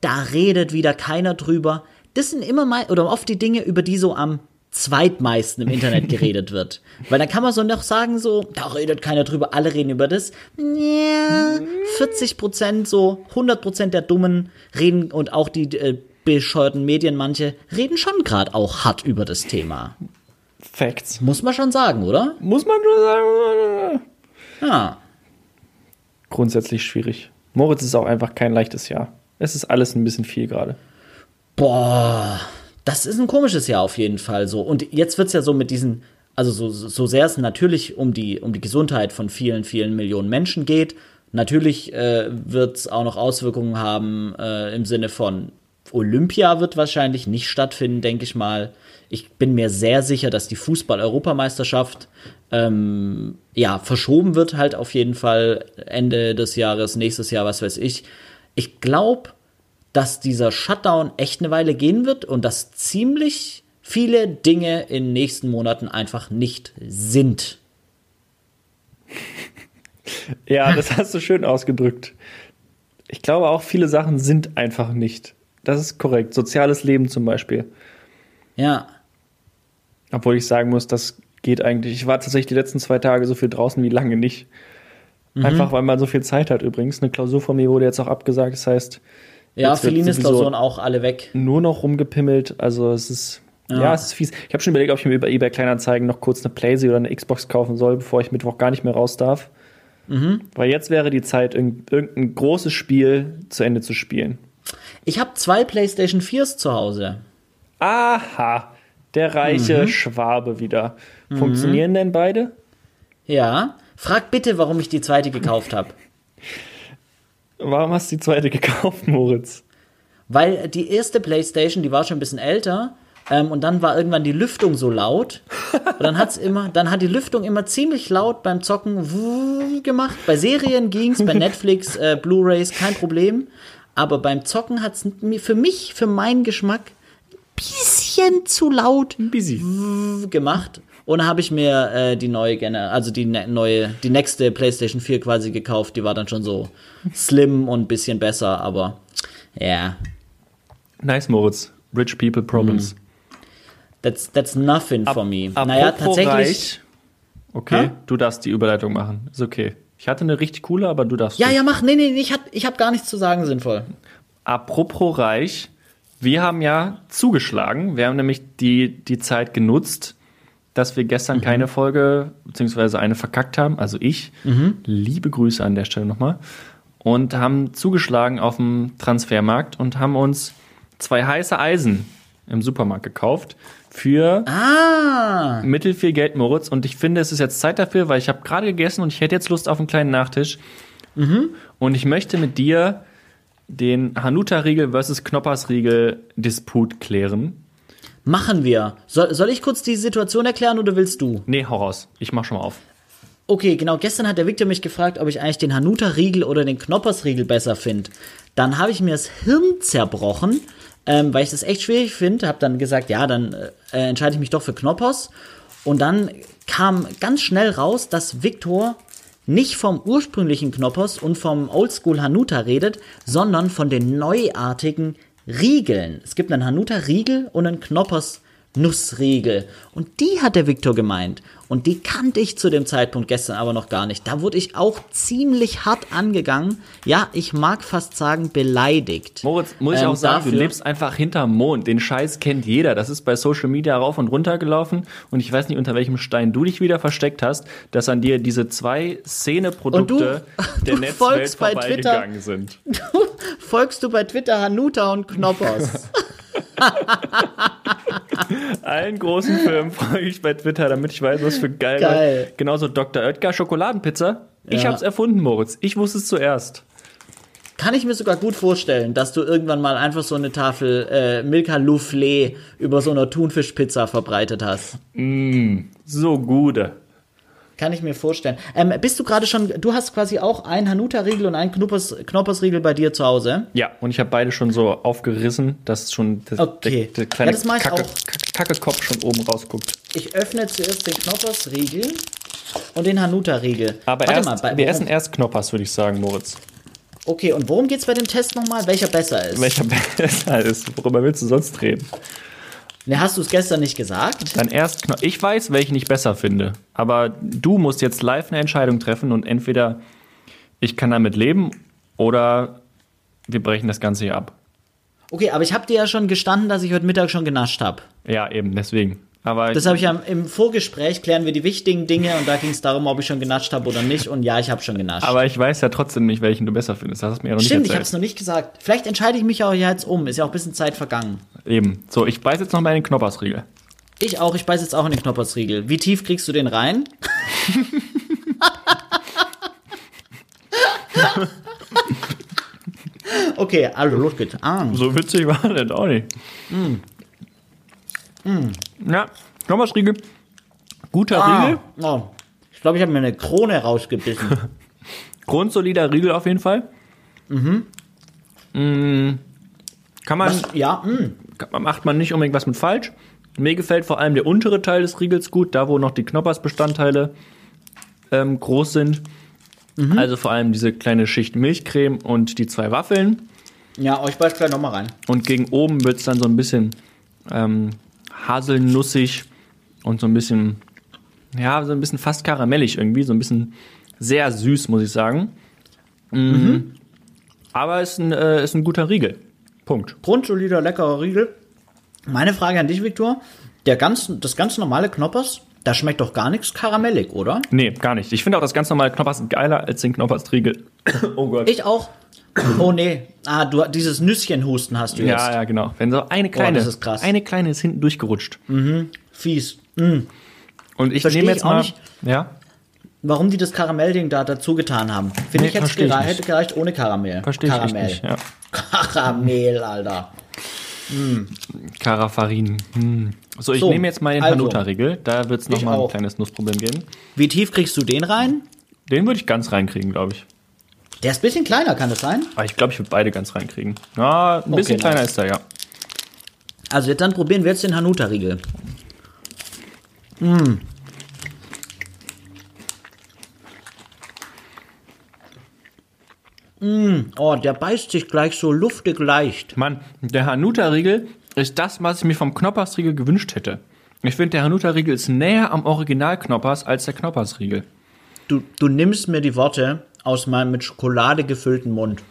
Da redet wieder keiner drüber. Das sind immer mal, oder oft die Dinge, über die so am zweitmeisten im Internet (laughs) geredet wird. Weil dann kann man so noch sagen, so, da redet keiner drüber, alle reden über das. Ja, 40 Prozent, so 100 Prozent der Dummen reden und auch die äh, bescheuerten Medien, manche, reden schon gerade auch hart über das Thema.
Facts.
Muss man schon sagen, oder?
Muss man schon sagen.
Ja.
Grundsätzlich schwierig. Moritz ist auch einfach kein leichtes Jahr. Es ist alles ein bisschen viel gerade.
Boah, das ist ein komisches Jahr auf jeden Fall so. Und jetzt wird's ja so mit diesen, also so, so sehr es natürlich um die, um die Gesundheit von vielen, vielen Millionen Menschen geht, natürlich äh, wird's auch noch Auswirkungen haben äh, im Sinne von Olympia wird wahrscheinlich nicht stattfinden, denke ich mal. Ich bin mir sehr sicher, dass die Fußball-Europameisterschaft ähm, ja verschoben wird, halt auf jeden Fall Ende des Jahres, nächstes Jahr, was weiß ich. Ich glaube, dass dieser Shutdown echt eine Weile gehen wird und dass ziemlich viele Dinge in den nächsten Monaten einfach nicht sind.
Ja, das hast du schön ausgedrückt. Ich glaube auch, viele Sachen sind einfach nicht. Das ist korrekt. Soziales Leben zum Beispiel.
Ja,
Obwohl ich sagen muss, das geht eigentlich. Ich war tatsächlich die letzten zwei Tage so viel draußen wie lange nicht.
Mhm.
Einfach weil man so viel Zeit hat übrigens. Eine Klausur von mir wurde jetzt auch abgesagt. Das heißt,
ja, Felines Klausuren auch alle weg.
nur noch rumgepimmelt. Also es ist. Ja,
Ja.
es ist fies. Ich habe schon überlegt, ob ich mir über eBay Kleinanzeigen noch kurz eine Playsee oder eine Xbox kaufen soll, bevor ich Mittwoch gar nicht mehr raus darf.
Mhm.
Weil jetzt wäre die Zeit, irgend- irgendein großes Spiel zu Ende zu spielen.
Ich habe zwei PlayStation 4s zu Hause.
Aha, der reiche
Mhm.
Schwabe wieder. Funktionieren denn beide?
Ja, frag bitte, warum ich die zweite gekauft habe. (laughs)
Warum hast du die zweite gekauft, Moritz?
Weil die erste PlayStation, die war schon ein bisschen älter. Ähm, und dann war irgendwann die Lüftung so laut. Und dann hat's immer, dann hat die Lüftung immer ziemlich laut beim Zocken gemacht. Bei Serien ging's, bei (laughs) Netflix, äh, Blu-rays kein Problem. Aber beim Zocken hat's mir für mich, für meinen Geschmack, ein bisschen zu laut gemacht. Und dann habe ich mir äh, die neue, Gener also die ne neue, die nächste PlayStation 4 quasi gekauft. Die war dann schon so slim und ein bisschen besser, aber ja.
Nice, Moritz. Rich People Problems.
That's, that's nothing for me. Naja, tatsächlich.
reich. Okay,
Hä?
du darfst die Überleitung machen. Ist okay. Ich hatte eine richtig coole, aber du darfst.
Ja, ja, mach. Nee, nee, ich hab, ich hab gar nichts zu sagen sinnvoll.
Apropos reich, wir haben ja zugeschlagen. Wir haben nämlich die, die Zeit genutzt, dass wir gestern keine Folge, beziehungsweise eine verkackt haben. Also ich. Liebe Grüße an der Stelle nochmal. Und haben zugeschlagen auf dem Transfermarkt und haben uns zwei heiße Eisen im Supermarkt gekauft für
Ah,
mittel viel Geld, Moritz. Und ich finde, es ist jetzt Zeit dafür, weil ich habe gerade gegessen und ich hätte jetzt Lust auf einen kleinen Nachtisch. Und ich möchte mit dir den Hanuta-Riegel versus Knoppers-Riegel-Disput klären.
machen wir. Soll, soll ich kurz die Situation erklären oder willst du?
Nee, hau raus. Ich mach schon mal auf.
Okay, genau. Gestern hat der Victor mich gefragt, ob ich eigentlich den Hanuta-Riegel oder den Knoppers-Riegel besser finde. Dann habe ich mir das Hirn zerbrochen, ähm, weil ich das echt schwierig finde. Habe dann gesagt, ja, dann äh, entscheide ich mich doch für Knoppers. Und dann kam ganz schnell raus, dass Victor nicht vom ursprünglichen Knoppers und vom Oldschool Hanuta redet, sondern von den neuartigen Riegeln. Es gibt einen Hanuta-Riegel und einen Knoppers Nussriegel. Und die hat der Victor gemeint. Und die kannte ich zu dem Zeitpunkt gestern aber noch gar nicht. Da wurde ich auch ziemlich hart angegangen. Ja, ich mag fast sagen, beleidigt.
Moritz, muss ich
Ähm,
auch sagen, du
dafür-
lebst einfach hinterm Mond. Den Scheiß kennt jeder. Das ist bei Social Media rauf und runter gelaufen. Und ich weiß nicht, unter welchem Stein du dich wieder versteckt hast, dass an dir diese zwei Szeneprodukte
du- (laughs)
der
du
Netzwelt
folgst bei Twitter-
vorbeigegangen sind.
Folgst du bei Twitter Hanuta und Knoppers? (laughs) (laughs)
Allen großen Filmen folge ich bei Twitter, damit ich weiß, was für geil.
Geil.
Genauso Dr. Oetker Schokoladenpizza. Ich
Ja.
hab's erfunden, Moritz. Ich wusste es zuerst.
Kann ich mir sogar gut vorstellen, dass du irgendwann mal einfach so eine Tafel äh, Milka Soufflé über so einer Thunfischpizza verbreitet hast.
So gute.
Kann ich mir vorstellen. Ähm, bist du gerade schon, du hast quasi auch einen Hanuta-Riegel und einen Knoppers, Knoppersriegel bei dir zu Hause?
Ja, und ich habe beide schon so aufgerissen, dass schon der,
Okay.
der, der kleine
Ja, das.
Kacke, Kackekopf schon oben rausguckt.
Ich öffne zuerst den Knoppersriegel und den Hanuta-Riegel.
Aber
Warte
erst,
mal, bei,
wir
worum-
essen erst Knoppers, würde ich sagen, Moritz.
Okay, und worum geht's bei dem Test nochmal? Welcher besser ist?
Welcher (laughs) besser ist. Worüber willst du sonst reden?
Ne, hast du es gestern nicht gesagt?
Dann erst Kno Ich weiß, welchen ich besser finde. Aber du musst jetzt live eine Entscheidung treffen und entweder ich kann damit leben oder wir brechen das Ganze hier ab.
Okay, aber ich habe dir ja schon gestanden, dass ich heute Mittag schon genascht habe.
Ja, eben, deswegen. Aber
Das habe ich ja im Vorgespräch, klären wir die wichtigen Dinge und da ging es darum, ob ich schon genascht habe oder nicht. Und ja, ich habe schon genascht.
Aber ich weiß ja trotzdem nicht, welchen du besser findest. Das hast du mir ja noch
Stimmt,
nicht
ich habe
erzählt.
es noch nicht gesagt. Vielleicht entscheide ich mich auch jetzt um. Ist ja auch ein bisschen Zeit vergangen.
Eben. So, ich beiß jetzt noch mal in den Knoppersriegel.
Ich auch, ich beiß jetzt auch in den Knoppersriegel. Wie tief kriegst du den rein? (laughs) okay, also los geht's. Ah.
So witzig war das auch nicht. Ja, Knoppersriegel. Guter Riegel.
Ah. Oh. Ich glaube, ich habe mir eine Krone rausgebissen. (laughs)
Grundsolider Riegel auf jeden Fall. Mhm. Kann man,
ja, mh.
Macht man nicht unbedingt was mit falsch. Mir gefällt vor allem der untere Teil des Riegels gut, da wo noch die Knoppersbestandteile ähm, groß sind. Also vor allem diese kleine Schicht Milchcreme und die zwei Waffeln.
ja, oh, ich beiß gleich nochmal rein.
Und gegen oben wird es dann so ein bisschen ähm, haselnussig und so ein bisschen, ja, so ein bisschen fast karamellig irgendwie, so ein bisschen sehr süß, muss ich sagen. Mhm. Aber ist ein, äh, ist ein guter Riegel. Punkt.
Grundsolider, leckerer Riegel. Meine Frage an dich, Viktor. Der ganz, das ganz normale Knoppers, da schmeckt doch gar nichts karamellig, oder?
Nee, gar nicht. Ich finde auch das ganz normale Knoppers geiler als den Knoppers-Riegel. (coughs) oh Gott.
Ich auch. (coughs) Oh nee. Ah, du dieses Nüsschenhusten hast du jetzt.
ja, ja, genau. Wenn so eine kleine,
das ist krass.
eine kleine ist hinten durchgerutscht.
Fies.
Und ich
Versteh
nehme
ich
jetzt
auch
mal,
nicht.
ja,
Warum die das Karamellding da dazu getan haben. Finde
Nee,
ich, hätte
versteh ich
gere-
nicht.
hätte gereicht ohne Karamell.
verstehe ich nicht. Ja.
Karamell, Alter.
Karafarin. Hm. So, ich
So,
nehme jetzt mal den
also.
Hanuta-Riegel. Da wird es nochmal ein
auch.
kleines Nussproblem geben.
Wie tief kriegst du den rein?
Den würde ich ganz reinkriegen, glaube ich.
Der ist ein bisschen kleiner, kann das sein?
Aber ich glaube, ich würde beide ganz reinkriegen. Ja, ein bisschen
Okay,
kleiner
nice.
ist er, ja.
Also jetzt dann probieren wir jetzt den Hanuta-Riegel. Mm. Mm. Oh, der beißt sich gleich so luftig leicht.
Mann, der Hanuta-Riegel ist das, was ich mir vom Knoppersriegel gewünscht hätte. Ich finde, der Hanuta-Riegel ist näher am Original Knoppers als der Knoppersriegel.
Du, du nimmst mir die Worte aus meinem mit Schokolade gefüllten Mund.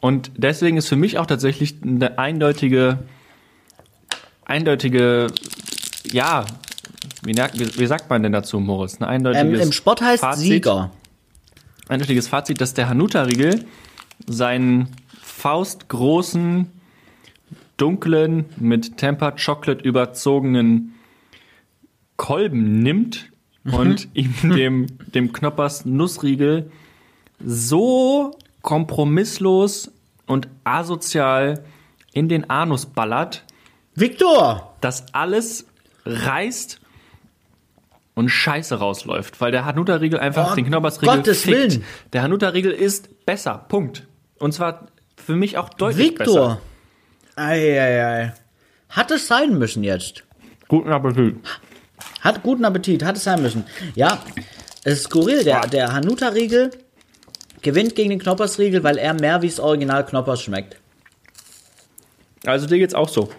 Und deswegen ist für mich auch tatsächlich eine eindeutige, eindeutige, ja, wie, wie, sagt man denn dazu, Moritz? Eine eindeutiges
Ähm, Im Sport heißt
Fazit,
Sieger.
Eindeutiges Fazit, dass der Hanuta-Riegel seinen faustgroßen, dunklen, mit Tempered Chocolate überzogenen Kolben nimmt und ihm (laughs) dem, dem Knoppers Nussriegel so kompromisslos und asozial in den Anus ballert,
Victor!
dass alles reißt und Scheiße rausläuft, weil der Hanuta-Riegel einfach
Oh,
den Knoppersriegel
Gottes
fickt.
Willen.
Der Hanuta-Riegel ist besser, Punkt. Und zwar für mich auch deutlich besser.
Victor! Eieiei. Hat es sein müssen jetzt.
Guten Appetit.
Hat guten Appetit, hat es sein müssen. Ja, es ist skurril. Der, der Hanuta-Riegel gewinnt gegen den Knoppers-Riegel, weil er mehr wie das Original Knoppers schmeckt.
Also dir geht's auch so.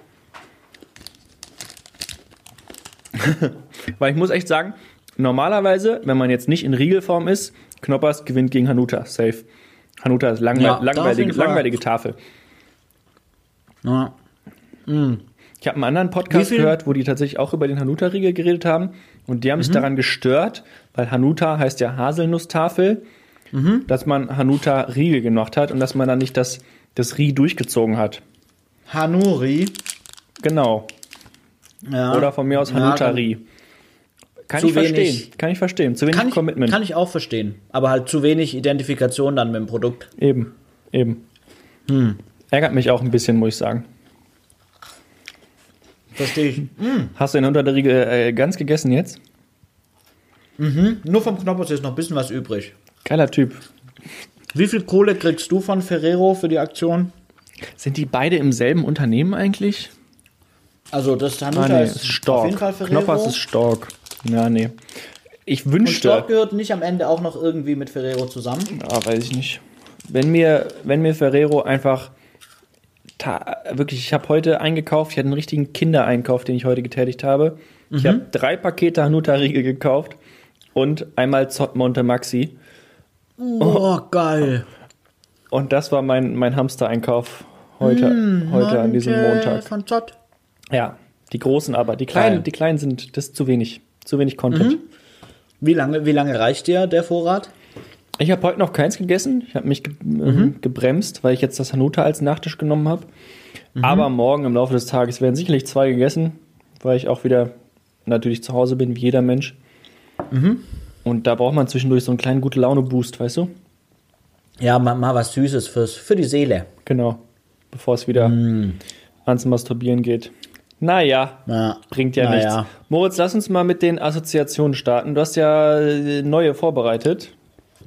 (laughs) Weil ich muss echt sagen, normalerweise, wenn man jetzt nicht in Riegelform ist, Knoppers gewinnt gegen Hanuta, safe. Hanuta ist langweil
Ja,
langweilige, langweilige Tafel.
Ja.
Ich habe einen anderen Podcast gehört, wo die tatsächlich auch über den Hanuta-Riegel geredet haben. Und die haben
Mhm.
sich daran gestört, weil Hanuta heißt ja Haselnusstafel,
Mhm.
dass man Hanuta-Riegel gemacht hat und dass man dann nicht das, das Rie durchgezogen hat.
Hanuri.
Genau.
Ja.
Oder von mir aus
Ja,
Hanuta-Rie. Kann
Zu
ich verstehen.
wenig.
Kann ich verstehen. Zu wenig
Kann ich,
Commitment.
kann ich auch verstehen. Aber halt zu wenig Identifikation dann mit dem Produkt.
Eben, eben.
Hm.
Ärgert mich auch ein bisschen, muss ich sagen.
Verstehe ich.
Hast du den unter der Riegel äh, ganz gegessen jetzt?
Nur vom Knoppers ist noch ein bisschen was übrig.
Geiler Typ.
Wie viel Kohle kriegst du von Ferrero für die Aktion?
Sind die beide im selben Unternehmen eigentlich?
Also das
Ah,
Hanuta
nee,
ist
ist Stork.
auf jeden Fall Ferrero.
Knoppers ist Stork. Ja, nee. Ich
und
wünschte,
Stork gehört nicht am Ende auch noch irgendwie mit Ferrero zusammen.
ah, weiß ich nicht. Wenn mir, wenn mir Ferrero einfach wirklich, ich habe heute eingekauft, ich hatte einen richtigen Kindereinkauf, den ich heute getätigt habe. Ich
Mhm.
habe drei Pakete Hanuta-Riegel gekauft und einmal Zott Monte Maxi.
Oh, geil.
Und das war mein, mein Hamster-Einkauf heute,
Hm,
heute an diesem Montag.
Von Zott.
Ja, die großen aber. Die kleinen,
Geil.
die kleinen sind, das ist zu wenig. Zu wenig Content.
Wie lange, wie lange reicht dir der Vorrat?
Ich habe heute noch keins gegessen. Ich habe mich ge ähm, gebremst, weil ich jetzt das Hanuta als Nachtisch genommen habe. Aber morgen im Laufe des Tages werden sicherlich zwei gegessen, weil ich auch wieder natürlich zu Hause bin, wie jeder Mensch. Und da braucht man zwischendurch so einen kleinen gute Laune-Boost, weißt du?
Ja, mal, mal was Süßes fürs, für die Seele.
Genau. Bevor es wieder ans Masturbieren geht. Naja,
Ja.
bringt ja
Naja.
nichts. Moritz, lass uns mal mit den Assoziationen starten. Du hast ja äh, neue vorbereitet.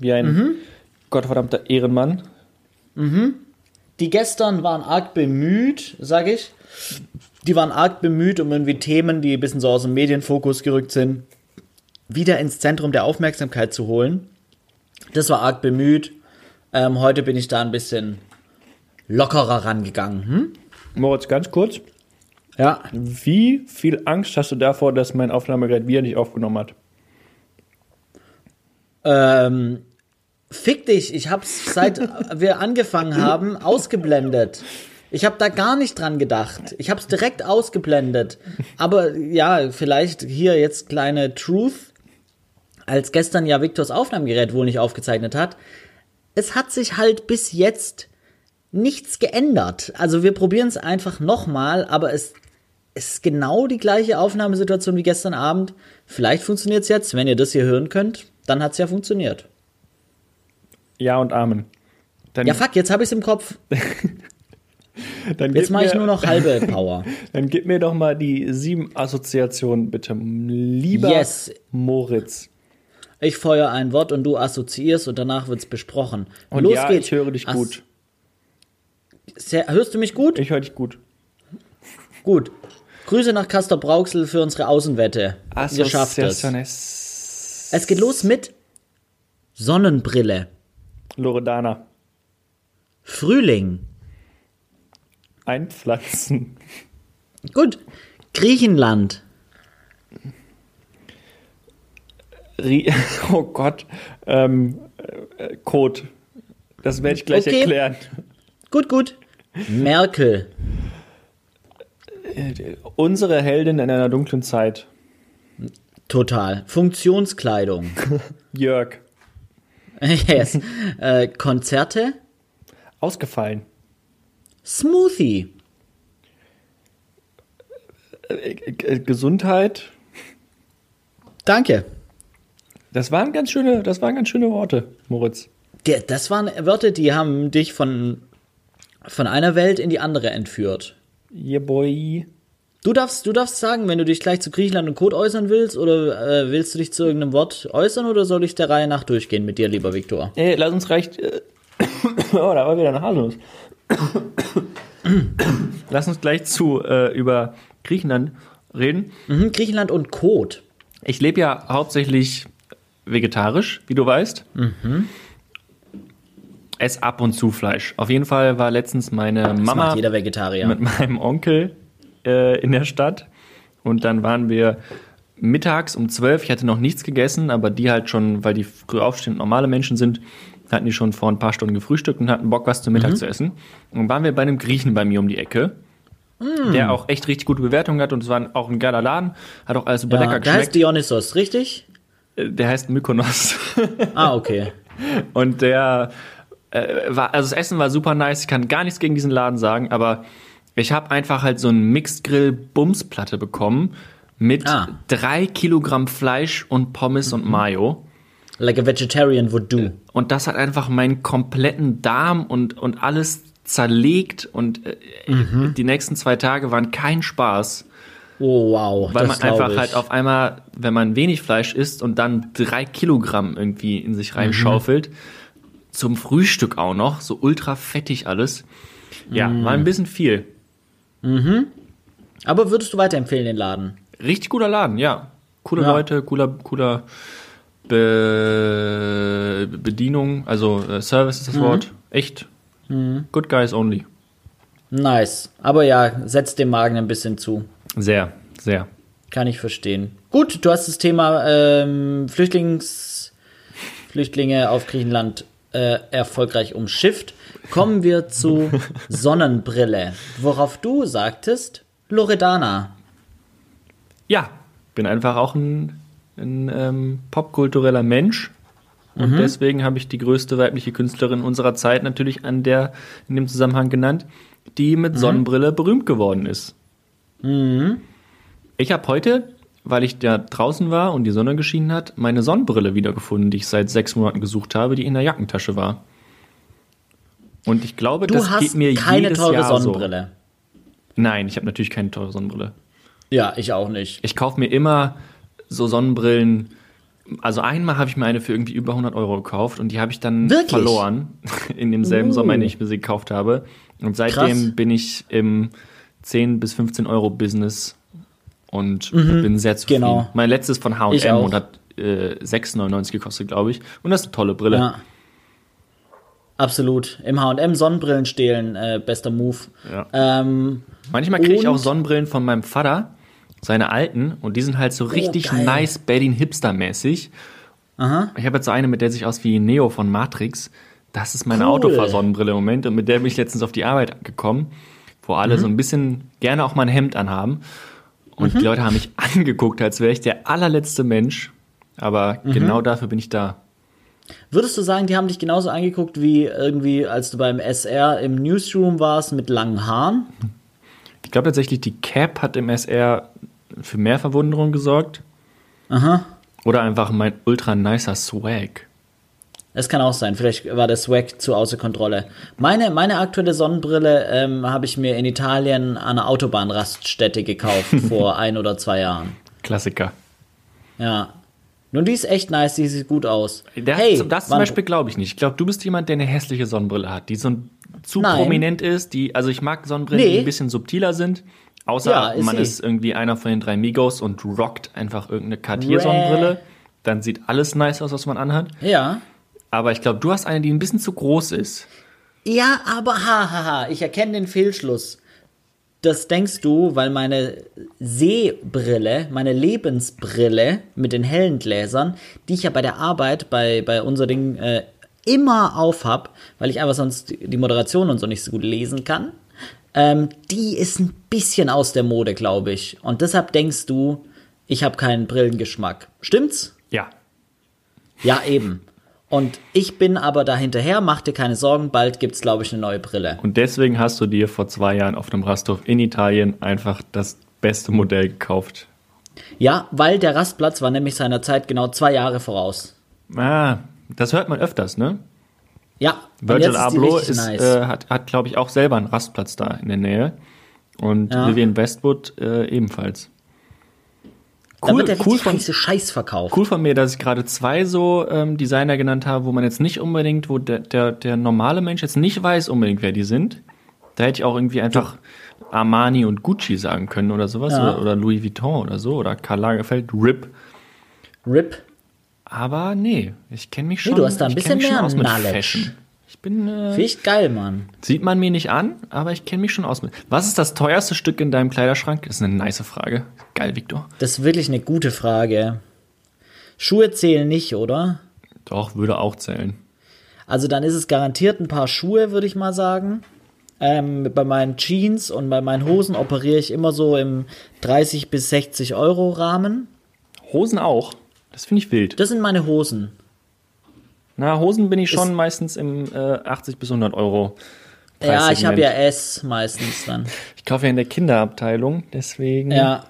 Wie ein gottverdammter Ehrenmann.
Die gestern waren arg bemüht, sag ich. Die waren arg bemüht, um irgendwie Themen, die ein bisschen so aus dem Medienfokus gerückt sind, wieder ins Zentrum der Aufmerksamkeit zu holen. Das war arg bemüht. Ähm, heute bin ich da ein bisschen lockerer rangegangen. Hm?
Moritz, ganz kurz.
Ja.
Wie viel Angst hast du davor, dass mein Aufnahmegerät wieder nicht aufgenommen hat?
Ähm, fick dich, ich hab's seit (laughs) wir angefangen haben ausgeblendet. Ich habe da gar nicht dran gedacht. Ich hab's direkt ausgeblendet. Aber ja, vielleicht hier jetzt kleine Truth. Als gestern ja Victors Aufnahmegerät wohl nicht aufgezeichnet hat, es hat sich halt bis jetzt nichts geändert. Also wir probieren es einfach nochmal, aber es ist genau die gleiche Aufnahmesituation wie gestern Abend. Vielleicht funktioniert es jetzt. Wenn ihr das hier hören könnt, dann hat es ja funktioniert.
Ja und Amen. Dann,
Ja, fuck, jetzt habe ich es im Kopf. (laughs) Jetzt mache ich nur noch halbe (laughs) Power.
Dann gib mir doch mal die sieben Assoziationen, bitte. Lieber
Yes.
Moritz.
Ich feuer ein Wort und du assoziierst und danach wird's besprochen.
Und
Los
ja,
geht's.
ich höre dich gut.
Sehr, hörst du mich gut?
Ich höre dich gut.
Gut. Grüße nach Castor Brauxel für unsere Außenwette. Ihr schafft es. Es geht los mit Sonnenbrille,
Loredana.
Frühling,
Einpflanzen.
Gut. Griechenland.
Rie (laughs) oh Gott. Ähm, äh, Code. Das werde ich gleich
Okay.
erklären.
Gut, gut. Merkel.
Unsere Heldin in einer dunklen Zeit.
Total. Funktionskleidung. (laughs)
Jörg. (laughs)
yes. Äh, Konzerte.
Ausgefallen.
Smoothie.
Äh, äh, Gesundheit.
Danke.
Das waren ganz schöne, das waren ganz schöne Worte, Moritz.
Der, das waren Wörter, die haben dich von, von einer Welt in die andere entführt.
Yeah, boy.
Du darfst, du darfst sagen, wenn du dich gleich zu Griechenland und Code äußern willst, oder äh, willst du dich zu irgendeinem Wort äußern, oder soll ich der Reihe nach durchgehen mit dir, lieber Viktor?
Ey, lass uns recht. Äh, (coughs) oh, da war wieder eine Haselnuss. (coughs) lass uns gleich zu äh, über Griechenland reden.
Mhm, Griechenland und Code.
Ich lebe ja hauptsächlich vegetarisch, wie du weißt. Ess ab und zu Fleisch. Auf jeden Fall war letztens meine
Das
Mama
macht jeder Vegetarier.
mit meinem Onkel äh, in der Stadt. Und dann waren wir mittags um 12. Ich hatte noch nichts gegessen, aber die halt schon, weil die früh aufstehen und normale Menschen sind, hatten die schon vor ein paar Stunden gefrühstückt und hatten Bock, was zum Mittag zu essen. Und dann waren wir bei einem Griechen bei mir um die Ecke. Der auch echt richtig gute Bewertungen hat und es war auch ein geiler Laden, hat auch alles super
ja,
lecker
der heißt
geschmeckt.
Dionysos, richtig?
Äh, Der heißt Mykonos.
Ah, okay. (laughs)
Und der äh, war, also das Essen war super nice. Ich kann gar nichts gegen diesen Laden sagen, aber ich habe einfach halt so ein Mixed Grill Bumsplatte bekommen mit
Ah.
drei Kilogramm Fleisch und Pommes und Mayo.
Like a vegetarian would do.
Und das hat einfach meinen kompletten Darm und, und alles zerlegt und äh, die nächsten zwei Tage waren kein Spaß,
Oh, wow.
weil man einfach
ich.
halt auf einmal, wenn man wenig Fleisch isst und dann drei Kilogramm irgendwie in sich reinschaufelt, zum Frühstück auch noch, so ultra fettig alles. Ja, war ein bisschen viel.
Aber würdest du weiterempfehlen, den Laden?
Richtig guter Laden, ja. Coole
Ja.
Leute, cooler, cooler Be Bedienung, also äh, Service ist das Wort. Echt. Good guys only.
Nice. Aber ja, setzt dem Magen ein bisschen zu.
Sehr, sehr.
Kann ich verstehen. Gut, du hast das Thema ähm, Flüchtlings, Flüchtlinge auf Griechenland äh, erfolgreich umschifft. Kommen wir zu (laughs) Sonnenbrille, worauf du sagtest, Loredana.
Ja, bin einfach auch ein, ein ähm, popkultureller Mensch. Und deswegen habe ich die größte weibliche Künstlerin unserer Zeit natürlich an der, in dem Zusammenhang genannt, die mit Sonnenbrille berühmt geworden ist. Ich habe heute, weil ich da draußen war und die Sonne geschienen hat, meine Sonnenbrille wiedergefunden, die ich seit sechs Monaten gesucht habe, die in der Jackentasche war. Und ich glaube,
Du
das
hast
geht mir
keine
jedes
teure
Jahr
Sonnenbrille.
so. Nein, ich habe natürlich keine teure Sonnenbrille.
Ja, ich auch nicht.
Ich kaufe mir immer so Sonnenbrillen. Also einmal habe ich mir eine für irgendwie über 100 Euro gekauft und die habe ich dann
Wirklich?
verloren (laughs) in demselben
Uh.
Sommer, in dem ich mir sie gekauft habe. Und seitdem
Krass.
bin ich im 10 bis 15 Euro Business und bin sehr zufrieden.
genau.
Mein letztes von H&M und hat äh, 6,99 gekostet, glaube ich. Und das ist eine tolle Brille.
Ja. Absolut. Im H&M Sonnenbrillen stehlen, äh, bester Move.
Ja.
Ähm,
Manchmal kriege ich auch Sonnenbrillen von meinem Vater, seine alten, und die sind halt so richtig
Oh,
nice, Berlin Hipster-mäßig.
aha.
Ich habe jetzt so eine, mit der sich aus wie Neo von Matrix. Das ist meine
Cool.
Autofahrsonnenbrille im Moment und mit der bin ich letztens auf die Arbeit gekommen, wo alle
Mhm.
so ein bisschen gerne auch mal ein Hemd anhaben. Und die Leute haben mich (laughs) angeguckt, als wäre ich der allerletzte Mensch. Aber
Mhm.
genau dafür bin ich da.
Würdest du sagen, die haben dich genauso angeguckt wie irgendwie, als du beim SR im Newsroom warst mit langen Haaren?
Ich glaube tatsächlich, die Cap hat im SR für mehr Verwunderung gesorgt.
Aha.
Oder einfach mein ultra nicer Swag.
Es kann auch sein. Vielleicht war der Swag zu außer Kontrolle. Meine, meine aktuelle Sonnenbrille ähm, habe ich mir in Italien an einer Autobahnraststätte gekauft (laughs) vor ein oder zwei Jahren.
Klassiker.
Ja. Nun, die ist echt nice, die sieht gut aus.
Der,
hey,
das zum Beispiel glaube ich nicht. Ich glaube, du bist jemand, der eine hässliche Sonnenbrille hat, die so ein, zu
Nein.
prominent ist. Die, also ich mag Sonnenbrillen, die
Nee.
ein bisschen subtiler sind. Außer
Ja, ist
man
sie.
ist irgendwie einer von den drei Migos und rockt einfach irgendeine Cartier-Sonnenbrille. Dann sieht alles nice aus, was man anhat.
Ja.
Aber ich glaube, du hast eine, die ein bisschen zu groß ist.
Ja, aber hahaha, ich erkenne den Fehlschluss. das denkst du, weil meine Sehbrille, meine Lebensbrille mit den hellen Gläsern, die ich ja bei der Arbeit, bei, bei unser Ding äh, immer auf hab, weil ich einfach sonst die Moderation und so nicht so gut lesen kann, ähm, die ist ein bisschen aus der Mode, glaube ich. Und deshalb denkst du, ich habe keinen Brillengeschmack. Stimmt's?
Ja.
Ja, eben. Und ich bin aber da hinterher, mach dir keine Sorgen, bald gibt's, glaube ich, eine neue Brille.
Und deswegen hast du dir vor zwei Jahren auf einem Rasthof in Italien einfach das beste Modell gekauft.
Ja, weil der Rastplatz war nämlich seiner Zeit genau zwei Jahre voraus.
Ah, das hört man öfters, ne?
Ja,
Virgil Abloh ist,
nice.
äh, hat, hat glaube ich, auch selber einen Rastplatz da in der Nähe. Und
Ja.
Vivian Westwood äh, ebenfalls.
Da
Cool,
wird der
cool, von,
Scheiß verkauft.
cool von mir, dass ich gerade zwei so ähm, Designer genannt habe, wo man jetzt nicht unbedingt, wo der, der, der normale Mensch jetzt nicht weiß unbedingt, wer die sind. Da hätte ich auch irgendwie einfach Armani und Gucci sagen können oder sowas.
Ja.
Oder, oder Louis Vuitton oder so. Oder Karl Lagerfeld, RIP.
RIP.
Aber nee, ich kenne mich schon.
du hast da ein bisschen mehr
aus mit
Knowledge.
Fashion. Ich bin, äh,
Finde ich geil, Mann.
sieht man mir nicht an, aber ich kenne mich schon aus mit. Was ist das teuerste Stück in deinem Kleiderschrank? Das ist eine nice Frage. Geil, Victor.
Das ist wirklich eine gute Frage. Schuhe zählen nicht, oder?
Doch, würde auch zählen.
Also dann ist es garantiert ein paar Schuhe, würde ich mal sagen. Ähm, bei meinen Jeans und bei meinen Hosen operiere ich immer so im 30 bis 60 Euro Rahmen.
Hosen auch. Das finde ich wild.
Das sind meine Hosen.
Na, Hosen bin ich schon
Ist-
meistens im äh, 80 bis 100 Euro.
Ja, ich habe ja. S meistens dann.
Ich kaufe ja in der Kinderabteilung, deswegen.
Ja,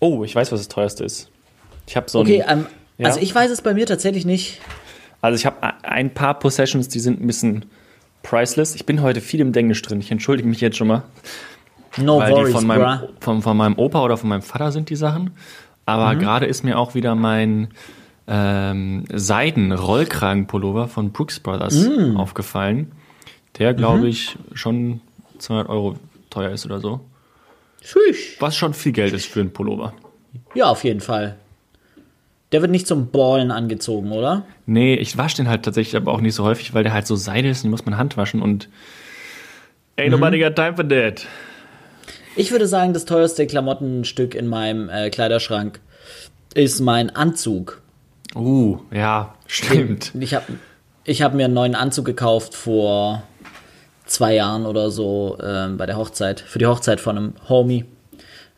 Oh, ich weiß, was das teuerste ist. Ich habe so
okay.
ein.
Ähm,
Ja?
Also ich weiß es bei mir tatsächlich nicht.
Also ich habe ein paar Possessions, die sind ein bisschen priceless. Ich bin heute viel im Denglisch drin. Ich entschuldige mich jetzt schon mal.
No
weil die
worries,
von meinem, von, von meinem Opa oder von meinem Vater sind die Sachen. Aber
Mhm.
gerade ist mir auch wieder mein ähm, Seiden-Rollkragenpullover von Brooks Brothers
Mm.
aufgefallen. Der, glaube
Mhm.
ich, schon 200 Euro teuer ist oder so.
Tschüss.
Was schon viel Geld ist für einen Pullover.
Ja, auf jeden Fall. Der wird nicht zum Ballen angezogen, oder?
Nee, ich wasche den halt tatsächlich aber auch nicht so häufig, weil der halt so Seide ist und die muss man Hand waschen und
Mhm.
ain't nobody got time for that.
Ich würde sagen, das teuerste Klamottenstück in meinem äh, Kleiderschrank ist mein Anzug.
Uh, ja, stimmt. (laughs)
Ich habe ich hab mir einen neuen Anzug gekauft vor zwei Jahren oder so ähm, bei der Hochzeit, für die Hochzeit von einem Homie.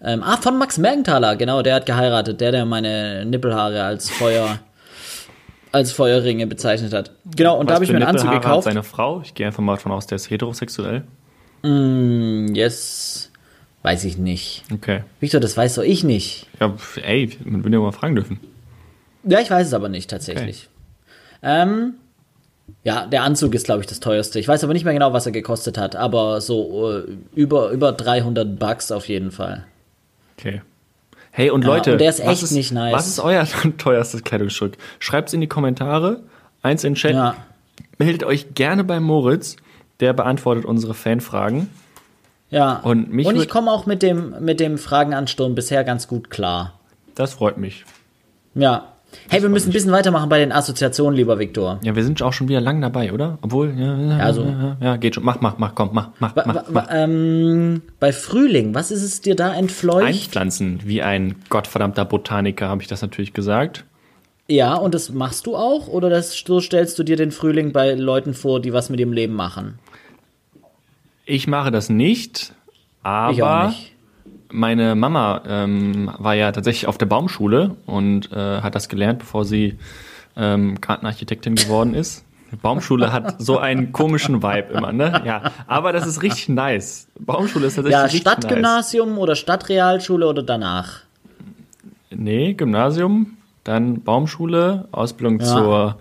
Ähm, ah, von Max Mergenthaler, genau, der hat geheiratet, der, der meine Nippelhaare als Feuer, als Feuerringe bezeichnet hat. Genau, und da
Was
habe ich mir einen Anzug
Nippelhaare hat
gekauft.
seine Frau. Ich gehe einfach mal davon aus, der ist heterosexuell.
Yes, weiß ich nicht.
Okay.
Victor, das weiß doch ich nicht.
Ja, ey, man würde ja mal fragen dürfen.
Ja, ich weiß es aber nicht tatsächlich. Ähm, ja, der Anzug ist, glaube ich, das teuerste. Ich weiß aber nicht mehr genau, was er gekostet hat, aber so äh, über, über 300 Bucks auf jeden Fall.
Okay. Hey, und
Ja,
Leute,
und der ist echt nicht nice.
Was ist euer (laughs) teuerstes Kleidungsstück? Schreibt's in die Kommentare, eins in den Chat.
Ja,
Meldet euch gerne bei Moritz, der beantwortet unsere Fanfragen.
ja.
Und mich
und ich komme auch mit dem, mit dem Fragenansturm bisher ganz gut klar.
Das freut mich.
Ja. Hey, wir müssen ein bisschen weitermachen bei den Assoziationen, lieber Viktor.
Ja, wir sind auch schon wieder lang dabei, oder? Obwohl, ja, ja,
Ja, so.
ja, ja, geht schon. Mach, mach, mach, komm, mach, mach, mach, mach.
ähm, bei Frühling, was ist es dir da entfleucht?
Einpflanzen, wie ein gottverdammter Botaniker, habe ich das natürlich gesagt.
Ja, und das machst du auch? Oder das, so stellst du dir den Frühling bei Leuten vor, die was mit ihrem Leben machen?
Ich mache das nicht, aber
Ich auch nicht.
Meine Mama ähm, war ja tatsächlich auf der Baumschule und äh, hat das gelernt, bevor sie ähm, Gartenarchitektin geworden ist. Baumschule hat so einen komischen Vibe immer, ne? Ja, aber das ist richtig nice. Baumschule ist tatsächlich
Ja,
richtig nice.
Stadtgymnasium oder Stadtrealschule oder danach?
Nee, Gymnasium, dann Baumschule, Ausbildung
Ja.
zur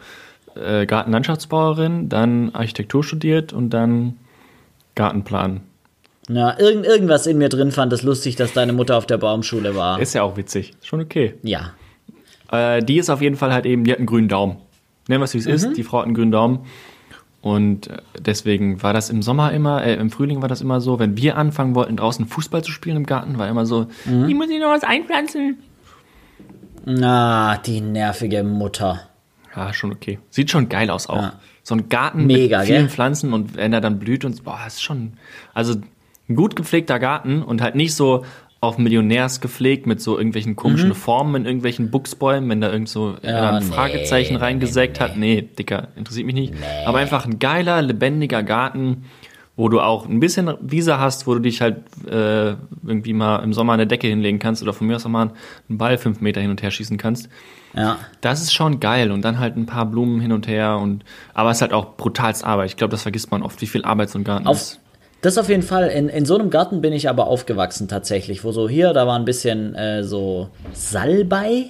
äh, Gartenlandschaftsbauerin, dann Architektur studiert und dann Gartenplan.
Ja, irgend, irgendwas in mir drin fand es lustig, dass deine Mutter auf der Baumschule war.
Ist ja auch witzig. Schon okay.
Ja.
Äh, die ist auf jeden Fall halt eben, die hat einen grünen Daumen. Nennen wir es wie es
Mhm.
ist, die Frau hat einen grünen Daumen. Und äh, deswegen war das im Sommer immer, äh, im Frühling war das immer so, wenn wir anfangen wollten, draußen Fußball zu spielen im Garten, war immer so,
Mhm.
ich muss hier noch was einpflanzen.
Na, die nervige Mutter.
Ja, schon okay. Sieht schon geil aus auch.
Ja.
So ein Garten
Mega,
mit vielen
gell?
Pflanzen und wenn er dann blüht und boah, ist schon, also ein gut gepflegter Garten und halt nicht so auf Millionärs gepflegt mit so irgendwelchen komischen Formen in irgendwelchen Buchsbäumen, wenn da irgend so einer ein
nee,
Fragezeichen
nee,
reingesägt
nee,
hat. Nee, Dicker, interessiert mich nicht. Aber einfach ein geiler, lebendiger Garten, wo du auch ein bisschen Wiese hast, wo du dich halt äh, irgendwie mal im Sommer eine Decke hinlegen kannst oder von mir aus auch mal einen Ball fünf Meter hin und her schießen kannst.
Ja.
Das ist schon geil und dann halt ein paar Blumen hin und her und aber es ist halt auch brutalst Arbeit. Ich glaube, das vergisst man oft, wie viel Arbeit so ein Garten
Auf,
ist.
Das auf jeden Fall. In, in so einem Garten bin ich aber aufgewachsen tatsächlich, wo so hier, da war ein bisschen äh, so Salbei,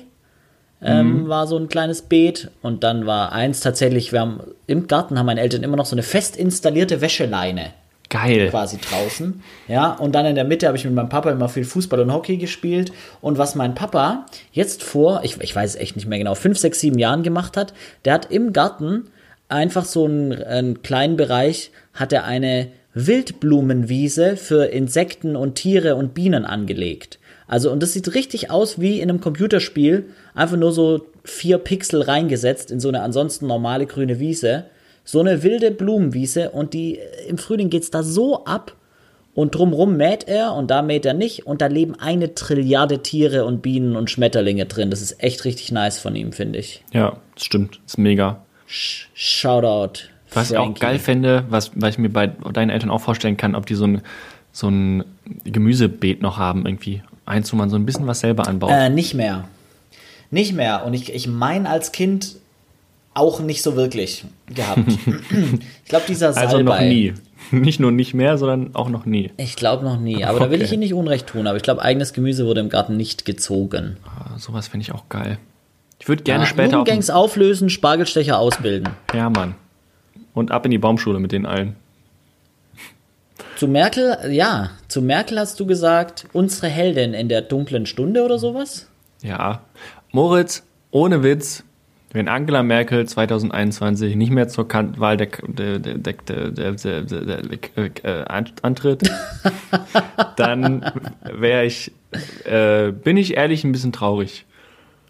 ähm, war so ein kleines Beet und dann war eins tatsächlich, wir haben im Garten haben meine Eltern immer noch so eine fest installierte Wäscheleine
Geil.
quasi draußen. Ja, und dann in der Mitte habe ich mit meinem Papa immer viel Fußball und Hockey gespielt. Und was mein Papa jetzt vor, ich, ich weiß es echt nicht mehr genau, fünf, sechs, sieben Jahren gemacht hat, der hat im Garten einfach so einen, einen kleinen Bereich, hat er eine Wildblumenwiese für Insekten und Tiere und Bienen angelegt. Also, und das sieht richtig aus wie in einem Computerspiel, einfach nur so vier Pixel reingesetzt in so eine ansonsten normale grüne Wiese. So eine wilde Blumenwiese und die im Frühling geht's da so ab und drumrum mäht er und da mäht er nicht und da leben eine Trilliarde Tiere und Bienen und Schmetterlinge drin. Das ist echt richtig nice von ihm, finde ich.
Ja, das stimmt. Das ist mega.
Sh Shoutout.
Was ich auch geil fände, was, was ich mir bei deinen Eltern auch vorstellen kann, ob die so ein, so ein Gemüsebeet noch haben, irgendwie. Eins, wo man so ein bisschen was selber anbaut.
Äh, nicht mehr. Nicht mehr. Und ich, ich meine als Kind auch nicht so wirklich gehabt. (laughs) ich glaube, dieser Salbei.
also noch nie. Nicht nur nicht mehr, sondern auch noch nie.
Ich glaube noch nie. Aber da will
Okay.
ich Ihnen nicht Unrecht tun. Aber ich glaube, eigenes Gemüse wurde im Garten nicht gezogen.
Ah, sowas finde ich auch geil. Ich würde gerne
Ja,
später auf den,
Jugendgangs auflösen, Spargelstecher ausbilden.
Ja, Mann und ab in die Baumschule mit den allen.
Zu Merkel, ja, zu Merkel hast du gesagt, unsere Heldin in der dunklen Stunde oder sowas?
Ja. Moritz, ohne Witz, wenn Angela Merkel 2021 nicht mehr zur Wahl der, antritt, dann wäre ich, äh, bin ich ehrlich ein bisschen traurig.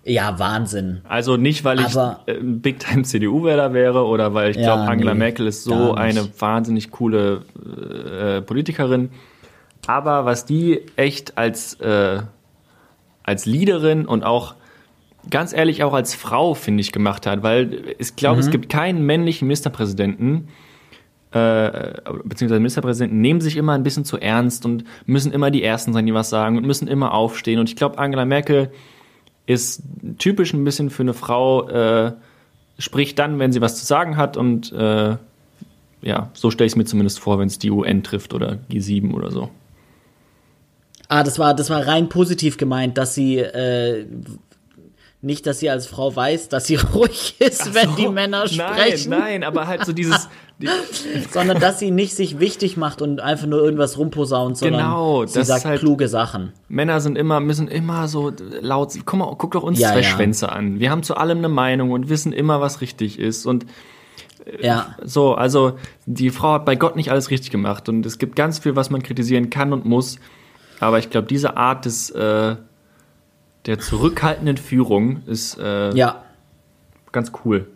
Ja, Wahnsinn.
Also nicht, weil ich
Aber-
äh, ein Big-Time CDU-Wähler wäre oder weil ich
Ja,
glaube, Angela
nee,
Merkel ist so eine wahnsinnig coole äh, Politikerin. Aber was die echt als, äh, als Leaderin und auch ganz ehrlich auch als Frau, finde ich, gemacht hat, weil ich glaube,
Mhm.
es gibt keinen männlichen Ministerpräsidenten, äh, beziehungsweise Ministerpräsidenten nehmen sich immer ein bisschen zu ernst und müssen immer die Ersten sein, die was sagen und müssen immer aufstehen. Und ich glaube, Angela Merkel ist typisch ein bisschen für eine Frau, äh, spricht dann, wenn sie was zu sagen hat und äh, ja, so stelle ich es mir zumindest vor, wenn es die UN trifft oder G7 oder so.
Ah, das war, das war rein positiv gemeint, dass sie äh, nicht, dass sie als Frau weiß, dass sie (laughs) ruhig ist, wenn die Männer sprechen,
Nein, nein, aber halt so dieses. (laughs)
Sondern dass sie nicht sich wichtig macht und einfach nur irgendwas rumposaunt, sondern
Genau,
sie
das
sagt
halt-
kluge Sachen.
Männer sind immer, müssen immer so laut. Guck mal, guck doch uns
Ja,
zwei
ja.
Schwänze an. Wir haben zu allem eine Meinung und wissen immer, was richtig ist. Und
Ja,
so, also die Frau hat bei Gott nicht alles richtig gemacht. Und es gibt ganz viel, was man kritisieren kann und muss. Aber ich glaube, diese Art des äh, der zurückhaltenden Führung ist äh,
ja.
ganz cool.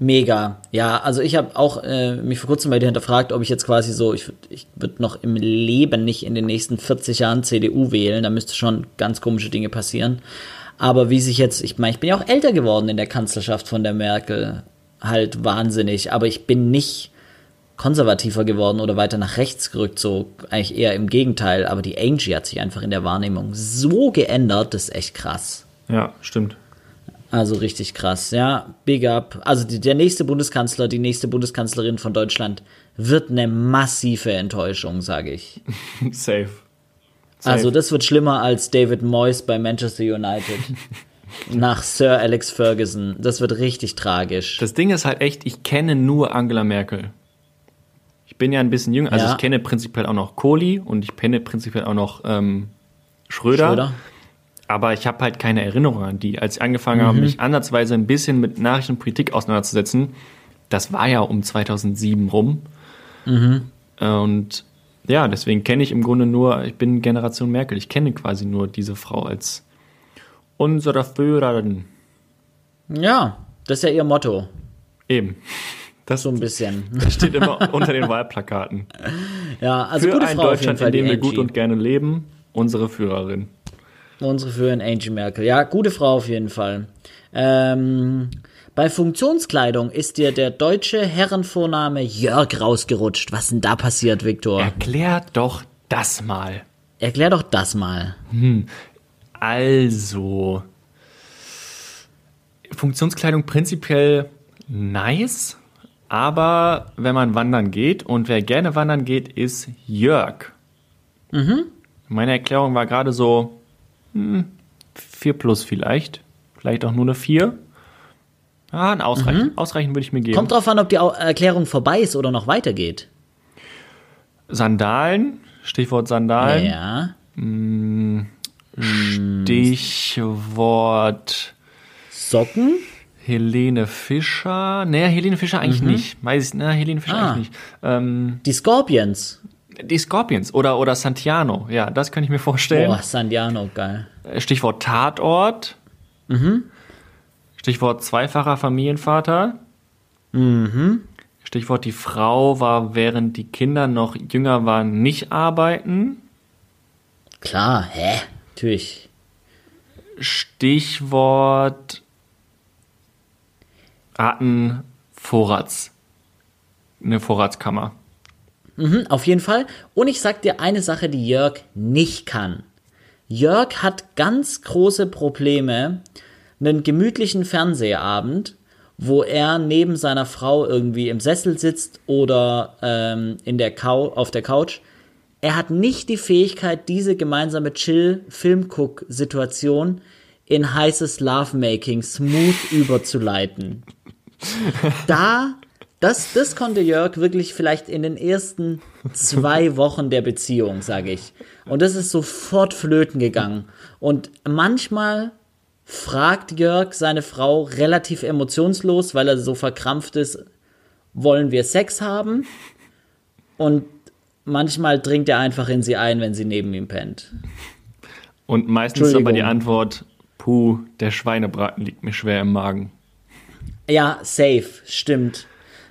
Mega. Ja, also ich habe auch äh, mich vor kurzem bei dir hinterfragt, ob ich jetzt quasi so, ich, ich würde noch im Leben nicht in den nächsten 40 Jahren CDU wählen. Da müsste schon ganz komische Dinge passieren. Aber wie sich jetzt, ich meine, ich bin ja auch älter geworden in der Kanzlerschaft von der Merkel. Halt wahnsinnig. Aber ich bin nicht konservativer geworden oder weiter nach rechts gerückt, so eigentlich eher im Gegenteil. Aber die Angie hat sich einfach in der Wahrnehmung so geändert, das ist echt krass.
Ja, stimmt.
Also richtig krass, ja. Big up. Also die, der nächste Bundeskanzler, die nächste Bundeskanzlerin von Deutschland wird eine massive Enttäuschung, sage ich. (laughs)
Safe. Safe.
Also das wird schlimmer als David Moyes bei Manchester United. (laughs) Nach Sir Alex Ferguson. Das wird richtig tragisch.
Das Ding ist halt echt, ich kenne nur Angela Merkel. Ich bin ja ein bisschen jünger, also
Ja.
ich kenne prinzipiell auch noch Kohli und ich kenne prinzipiell auch noch ähm, Schröder,
Schröder?
Aber ich habe halt keine Erinnerung an die. Als ich angefangen habe, mich ansatzweise ein bisschen mit Nachrichten und Politik auseinanderzusetzen, das war ja um 2007 rum. Und ja, deswegen kenne ich im Grunde nur, ich bin Generation Merkel, ich kenne quasi nur diese Frau als unsere Führerin.
Ja, das ist ja ihr Motto.
Eben. Das
so ein bisschen. (laughs)
Das steht immer unter den Wahlplakaten.
Ja, also
Für
gute
ein
Frau
Deutschland, in dem wir gut und gerne leben, unsere Führerin.
Unsere Führerin Angie Merkel. Ja, gute Frau auf jeden Fall. Ähm, bei Funktionskleidung ist dir der deutsche Herrenvorname Jörg rausgerutscht. Was denn da passiert, Viktor?
Erklär doch das mal.
Erklär doch das mal.
Also, Funktionskleidung prinzipiell nice, aber wenn man wandern geht und wer gerne wandern geht, ist Jörg. Meine Erklärung war gerade so hm, 4 plus vielleicht, vielleicht auch nur eine 4. Ah, ein Ausreichen. Ausreichen würde ich mir geben.
Kommt drauf an, ob die Erklärung vorbei ist oder noch weitergeht.
Sandalen, Stichwort Sandalen.
Ja.
Stichwort
Socken?
Helene Fischer. Nee, Helene Fischer eigentlich nicht. Weiß ich, na, Helene Fischer
Ah.
eigentlich nicht. Ähm,
Die Scorpions.
Die Scorpions oder, oder Santiano. Ja, das kann ich mir vorstellen.
Boah, Sandiano, geil.
Stichwort Tatort. Stichwort zweifacher Familienvater. Stichwort die Frau war, während die Kinder noch jünger waren, nicht arbeiten.
Klar, hä? Natürlich.
Stichwort hatten Vorrats. Eine Vorratskammer.
Mhm, auf jeden Fall. Und ich sag dir eine Sache, die Jörg nicht kann. Jörg hat ganz große Probleme, einen gemütlichen Fernsehabend, wo er neben seiner Frau irgendwie im Sessel sitzt oder ähm, in der auf der Couch. Er hat nicht die Fähigkeit, diese gemeinsame Chill-Filmguck-Situation in heißes Lovemaking smooth überzuleiten. Da, das, das konnte Jörg wirklich vielleicht in den ersten zwei (laughs) Wochen der Beziehung, sage ich. Und das ist sofort flöten gegangen. Und manchmal fragt Jörg seine Frau relativ emotionslos, weil er so verkrampft ist, wollen wir Sex haben? Und manchmal dringt er einfach in sie ein, wenn sie neben ihm pennt.
Und meistens ist aber die. Antwort, puh, der Schweinebraten liegt mir schwer im Magen.
Ja, safe, stimmt.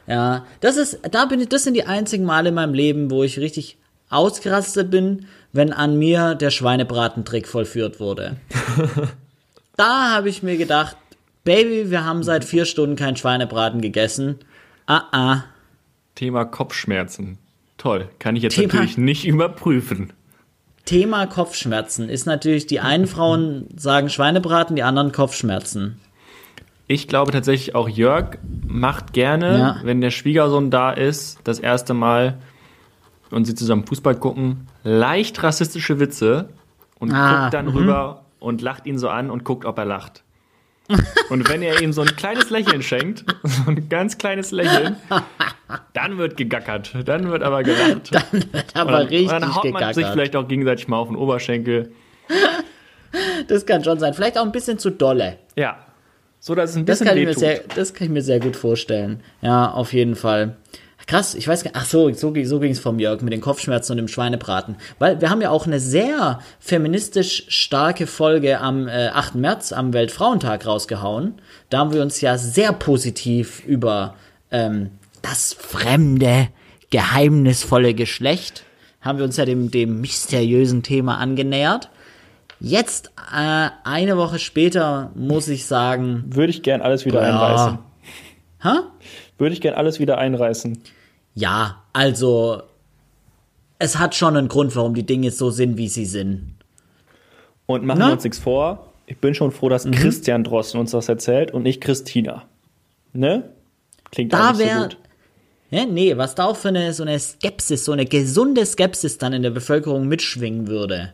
Ja, das ist, da bin ich, das sind die einzigen Male in meinem Leben, wo ich richtig ausgerastet bin, wenn an mir der Schweinebratentrick vollführt wurde. (laughs) da habe ich mir gedacht, Baby, wir haben seit vier Stunden kein Schweinebraten gegessen. Ah, ah.
Thema Kopfschmerzen. Toll, kann ich jetzt
Thema-
natürlich nicht überprüfen.
Thema Kopfschmerzen ist natürlich, die einen Frauen sagen Schweinebraten, die anderen Kopfschmerzen.
Ich glaube tatsächlich auch Jörg macht gerne,
Ja.
wenn der Schwiegersohn da ist, das erste Mal und sie zusammen Fußball gucken, leicht rassistische Witze und
Ah,
guckt dann rüber und lacht ihn so an und guckt, ob er lacht. (laughs) Und wenn er ihm so ein kleines Lächeln schenkt, (laughs) so ein ganz kleines Lächeln, dann wird gegackert. Dann wird aber gelacht. (laughs)
Dann wird aber
dann,
richtig
und dann haut man sich
gegackert.
vielleicht auch gegenseitig mal auf den Oberschenkel.
Das kann schon sein. Vielleicht auch ein bisschen zu dolle.
Ja. So dass es ein
Das
bisschen
kann, ich mir sehr, das kann ich mir sehr gut vorstellen. Ja, auf jeden Fall. Krass, ich weiß gar nicht. Ach so, so, ging- so ging es vom Jörg mit den Kopfschmerzen und dem Schweinebraten. Weil wir haben ja auch eine sehr feministisch starke Folge am äh, 8. März, am Weltfrauentag rausgehauen. Da haben wir uns ja sehr positiv über ähm, das fremde, geheimnisvolle Geschlecht, haben wir uns ja dem, dem mysteriösen Thema angenähert. Jetzt, äh, eine Woche später, muss ich sagen,
Würde ich gern alles wieder
Ja.
einreißen.
hä?
Würde ich gern alles wieder einreißen.
Ja, also es hat schon einen Grund, warum die Dinge so sind, wie sie sind.
Und machen
Na?
wir uns nichts vor. Ich bin schon froh,
Mhm.
dass Christian Drosten uns das erzählt und nicht Christina. Ne? Klingt
Da
auch nicht so
wäre
gut.
ja, nee, was da auch für eine so eine Skepsis, so eine gesunde Skepsis dann in der Bevölkerung mitschwingen würde.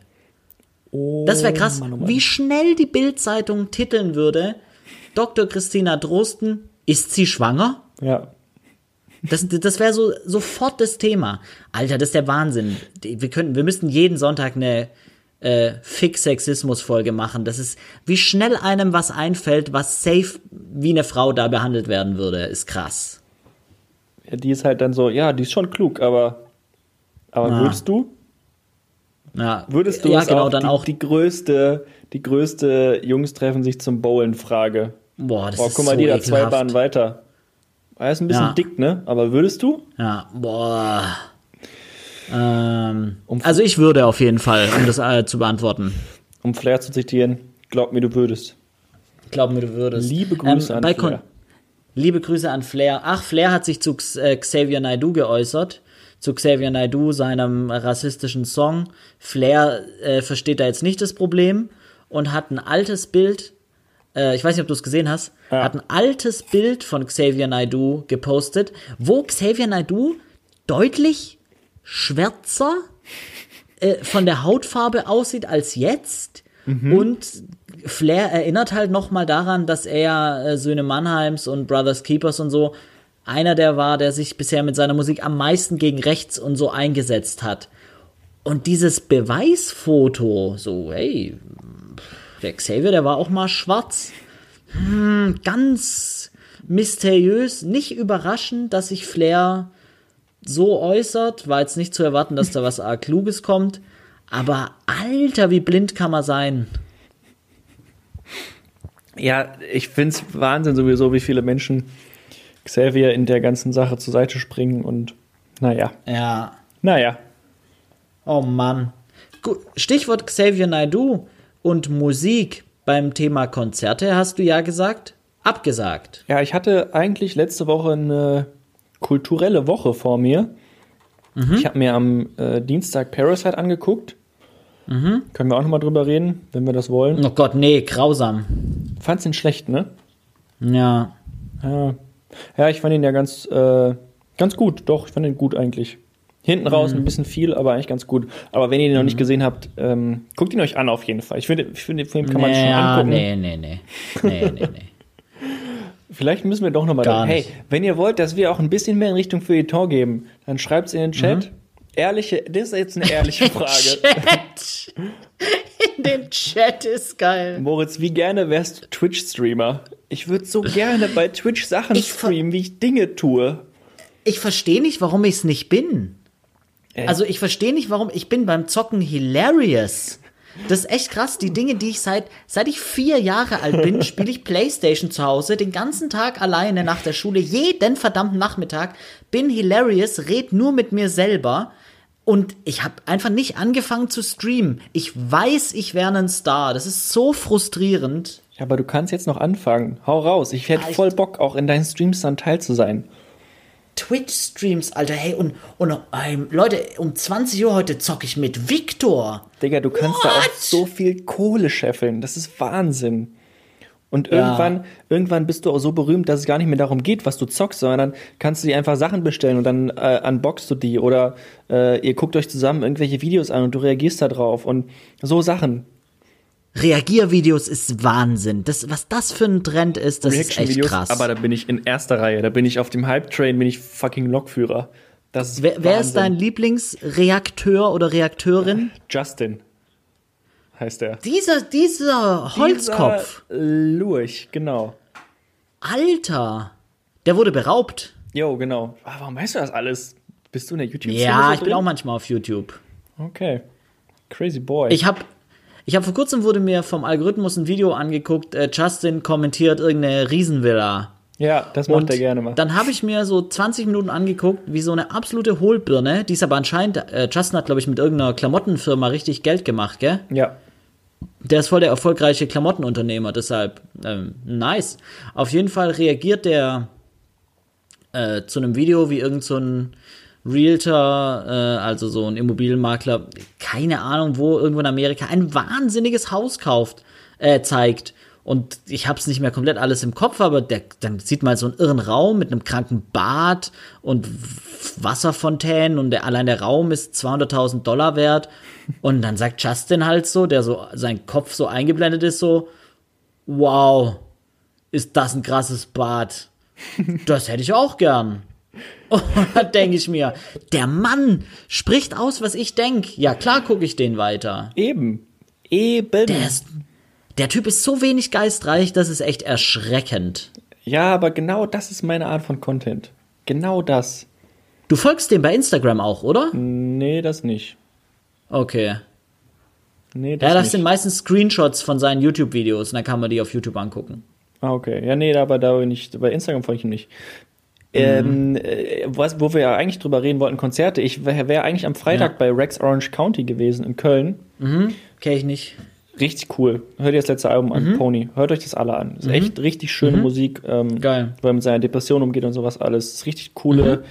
Das wäre krass,
Mann, oh Mann.
wie schnell die Bildzeitung titeln würde. Dr. Christina Drosten, ist sie schwanger?
Ja.
Das, das wäre so sofort das Thema. Alter, das ist der Wahnsinn. Wir könnten, wir müssten jeden Sonntag eine äh, Fix-Sexismus-Folge machen. Das ist, wie schnell einem was einfällt, was safe wie eine Frau da behandelt werden würde, ist krass.
ja. Die ist halt dann so, ja, die ist schon klug, aber, aber
Ah.
würdest du?
Ja,
Würdest du
ja,
es
genau,
auch,
dann
die,
auch.
die größte, die größte Jungs treffen sich zum Bowlen Frage.
boah, das
Boah,
ist
guck mal,
so
die da zwei. Bahnen weiter. Er ist ein bisschen
Ja.
dick, ne? Aber würdest du?
Ja, boah. Ähm, also ich würde auf jeden Fall, um das äh, zu beantworten.
Um Flair zu zitieren, glaub mir, du würdest.
Glaub mir, du würdest.
Liebe Grüße an
bei
Flair.
Kon- Liebe Grüße an Flair. Ach, Flair hat sich zu äh, Xavier Naidoo geäußert. Zu Xavier Naidoo, seinem rassistischen Song. Flair äh, versteht da jetzt nicht das Problem und hat ein altes Bild, äh, ich weiß nicht, ob du es gesehen hast,
Ja.
hat ein altes Bild von Xavier Naidoo gepostet, wo Xavier Naidoo deutlich schwärzer äh, von der Hautfarbe aussieht als jetzt. Und Flair erinnert halt nochmal daran, dass er äh, Söhne Mannheims und Brothers Keepers und so einer der war, der sich bisher mit seiner Musik am meisten gegen rechts und so eingesetzt hat. Und dieses Beweisfoto, so, hey, der Xavier, der war auch mal schwarz. Hm, ganz mysteriös, nicht überraschend, dass sich Flair so äußert. War jetzt nicht zu erwarten, dass da was arg Kluges kommt. Aber Alter, wie blind kann man sein?
Ja, ich find's Wahnsinn sowieso, wie viele Menschen Xavier in der ganzen Sache zur Seite springen und naja,
Ja.
naja.
Oh Mann. Stichwort Xavier Naidoo und Musik beim Thema Konzerte hast du ja gesagt. Abgesagt.
Ja, ich hatte eigentlich letzte Woche eine kulturelle Woche vor mir. Ich habe mir am äh, Dienstag Parasite angeguckt. Können wir auch nochmal drüber reden, wenn wir das wollen.
Oh Gott, nee, grausam.
Fand's ihn schlecht, ne?
Ja.
Ja, ja ich fand ihn ja ganz, äh, ganz gut. Doch, ich fand ihn gut eigentlich. Hinten raus ein bisschen viel, aber eigentlich ganz gut. Aber wenn ihr ihn noch nicht gesehen habt, ähm, guckt ihn euch an auf jeden Fall. Ich finde, ich finde den Film kann man schon
ja,
angucken.
nee, nee, nee. Nee, nee, nee. (laughs)
Vielleicht müssen wir doch nochmal
Gar
Hey, wenn ihr wollt, dass wir auch ein bisschen mehr in Richtung Feuilleton geben, dann schreibt's in den Chat. Ehrliche, das ist jetzt eine ehrliche Frage.
Chat. In dem Chat ist geil.
Moritz, wie gerne wärst du Twitch-Streamer? Ich würde so gerne bei Twitch Sachen
Ich
streamen, wie ich Dinge tue.
Ich verstehe nicht, warum ich es nicht bin.
Äh.
Also ich verstehe nicht, warum ich bin beim Zocken hilarious. Das ist echt krass. Die Dinge, die ich seit seit ich vier Jahre alt bin, spiele ich PlayStation zu Hause den ganzen Tag alleine nach der Schule, jeden verdammten Nachmittag. Bin hilarious, red nur mit mir selber. Und ich habe einfach nicht angefangen zu streamen. Ich weiß, ich wäre ein Star. Das ist so frustrierend.
Ja, aber du kannst jetzt noch anfangen. Hau raus. Ich hätte
ich-
voll Bock, auch in deinen Streams dann teil zu sein.
Twitch-Streams, Alter, hey, und, und ähm, Leute, um 20 Uhr heute zocke ich mit Victor.
Digga, du kannst da auch
What?
so viel Kohle scheffeln. Das ist Wahnsinn. Und irgendwann, irgendwann bist du auch so berühmt, dass es gar nicht mehr darum geht, was du zockst, sondern dann kannst du dir einfach Sachen bestellen und dann äh, unboxst du die oder äh, ihr guckt euch zusammen irgendwelche Videos an und du reagierst da drauf und so Sachen.
Reagiervideos ist Wahnsinn. Das, was das für ein Trend ist, das ist echt krass.
aber da bin ich in erster Reihe, da bin ich auf dem Hype-Train, bin ich fucking Lokführer. Das ist
wer, wer ist dein Lieblingsreakteur oder Reakteurin?
Justin heißt er.
Dieser, dieser Holzkopf.
Dieser Lurch, genau.
Alter. Der wurde beraubt.
Jo, genau. Ah, warum weißt du das alles? Bist du in der YouTube-Szene
Ja,
so
ich bin auch manchmal auf YouTube.
Okay. Crazy Boy.
Ich habe ich hab vor kurzem wurde mir vom Algorithmus ein Video angeguckt, äh, Justin kommentiert irgendeine Riesenvilla.
ja, das macht er gerne mal.
Dann habe ich mir so 20 Minuten angeguckt, wie so eine absolute Hohlbirne, die ist aber anscheinend, äh, Justin hat, glaube ich, mit irgendeiner Klamottenfirma richtig Geld gemacht, gell?
ja.
Der ist voll der erfolgreiche Klamottenunternehmer, deshalb ähm, nice. Auf jeden Fall reagiert der äh, zu einem Video, wie irgend so ein Realtor, äh, also so ein Immobilienmakler, keine Ahnung wo, irgendwo in Amerika, ein wahnsinniges Haus kauft, äh, zeigt. Und ich hab's nicht mehr komplett alles im Kopf, aber der, dann sieht man so einen irren Raum mit einem kranken Bad und Wasserfontänen und der, allein der Raum ist 200.000 Dollar wert. Und dann sagt Justin halt so, der so, sein Kopf so eingeblendet ist, so, wow, ist das ein krasses Bad. Das hätte ich auch gern. (laughs) Und da denke ich mir, der Mann spricht aus, was ich denke. Ja, klar gucke ich den weiter.
Eben. Eben.
Der, ist, der Typ ist so wenig geistreich, das ist echt erschreckend.
ja, aber genau das ist meine Art von Content. Genau das.
Du folgst dem bei Instagram auch, oder?
Nee, das nicht.
Okay.
Nee, das
Ja, das
nicht.
sind meistens Screenshots von seinen YouTube-Videos und dann kann man die auf YouTube angucken.
Ah, okay. Ja, nee, aber da bin ich, bei Instagram folge ich ihm nicht. Ähm, äh, was, wo wir ja eigentlich drüber reden wollten, Konzerte. Ich wäre wär eigentlich am Freitag
Ja.
bei Rex Orange County gewesen in Köln.
Mhm. Kenn ich nicht.
Richtig cool. Hört ihr das letzte Album an,
Mhm.
Pony. Hört euch das alle an. Ist echt richtig schöne Musik. Ähm,
Geil.
Weil er mit seiner Depression umgeht und sowas alles. Ist richtig coole
Mhm.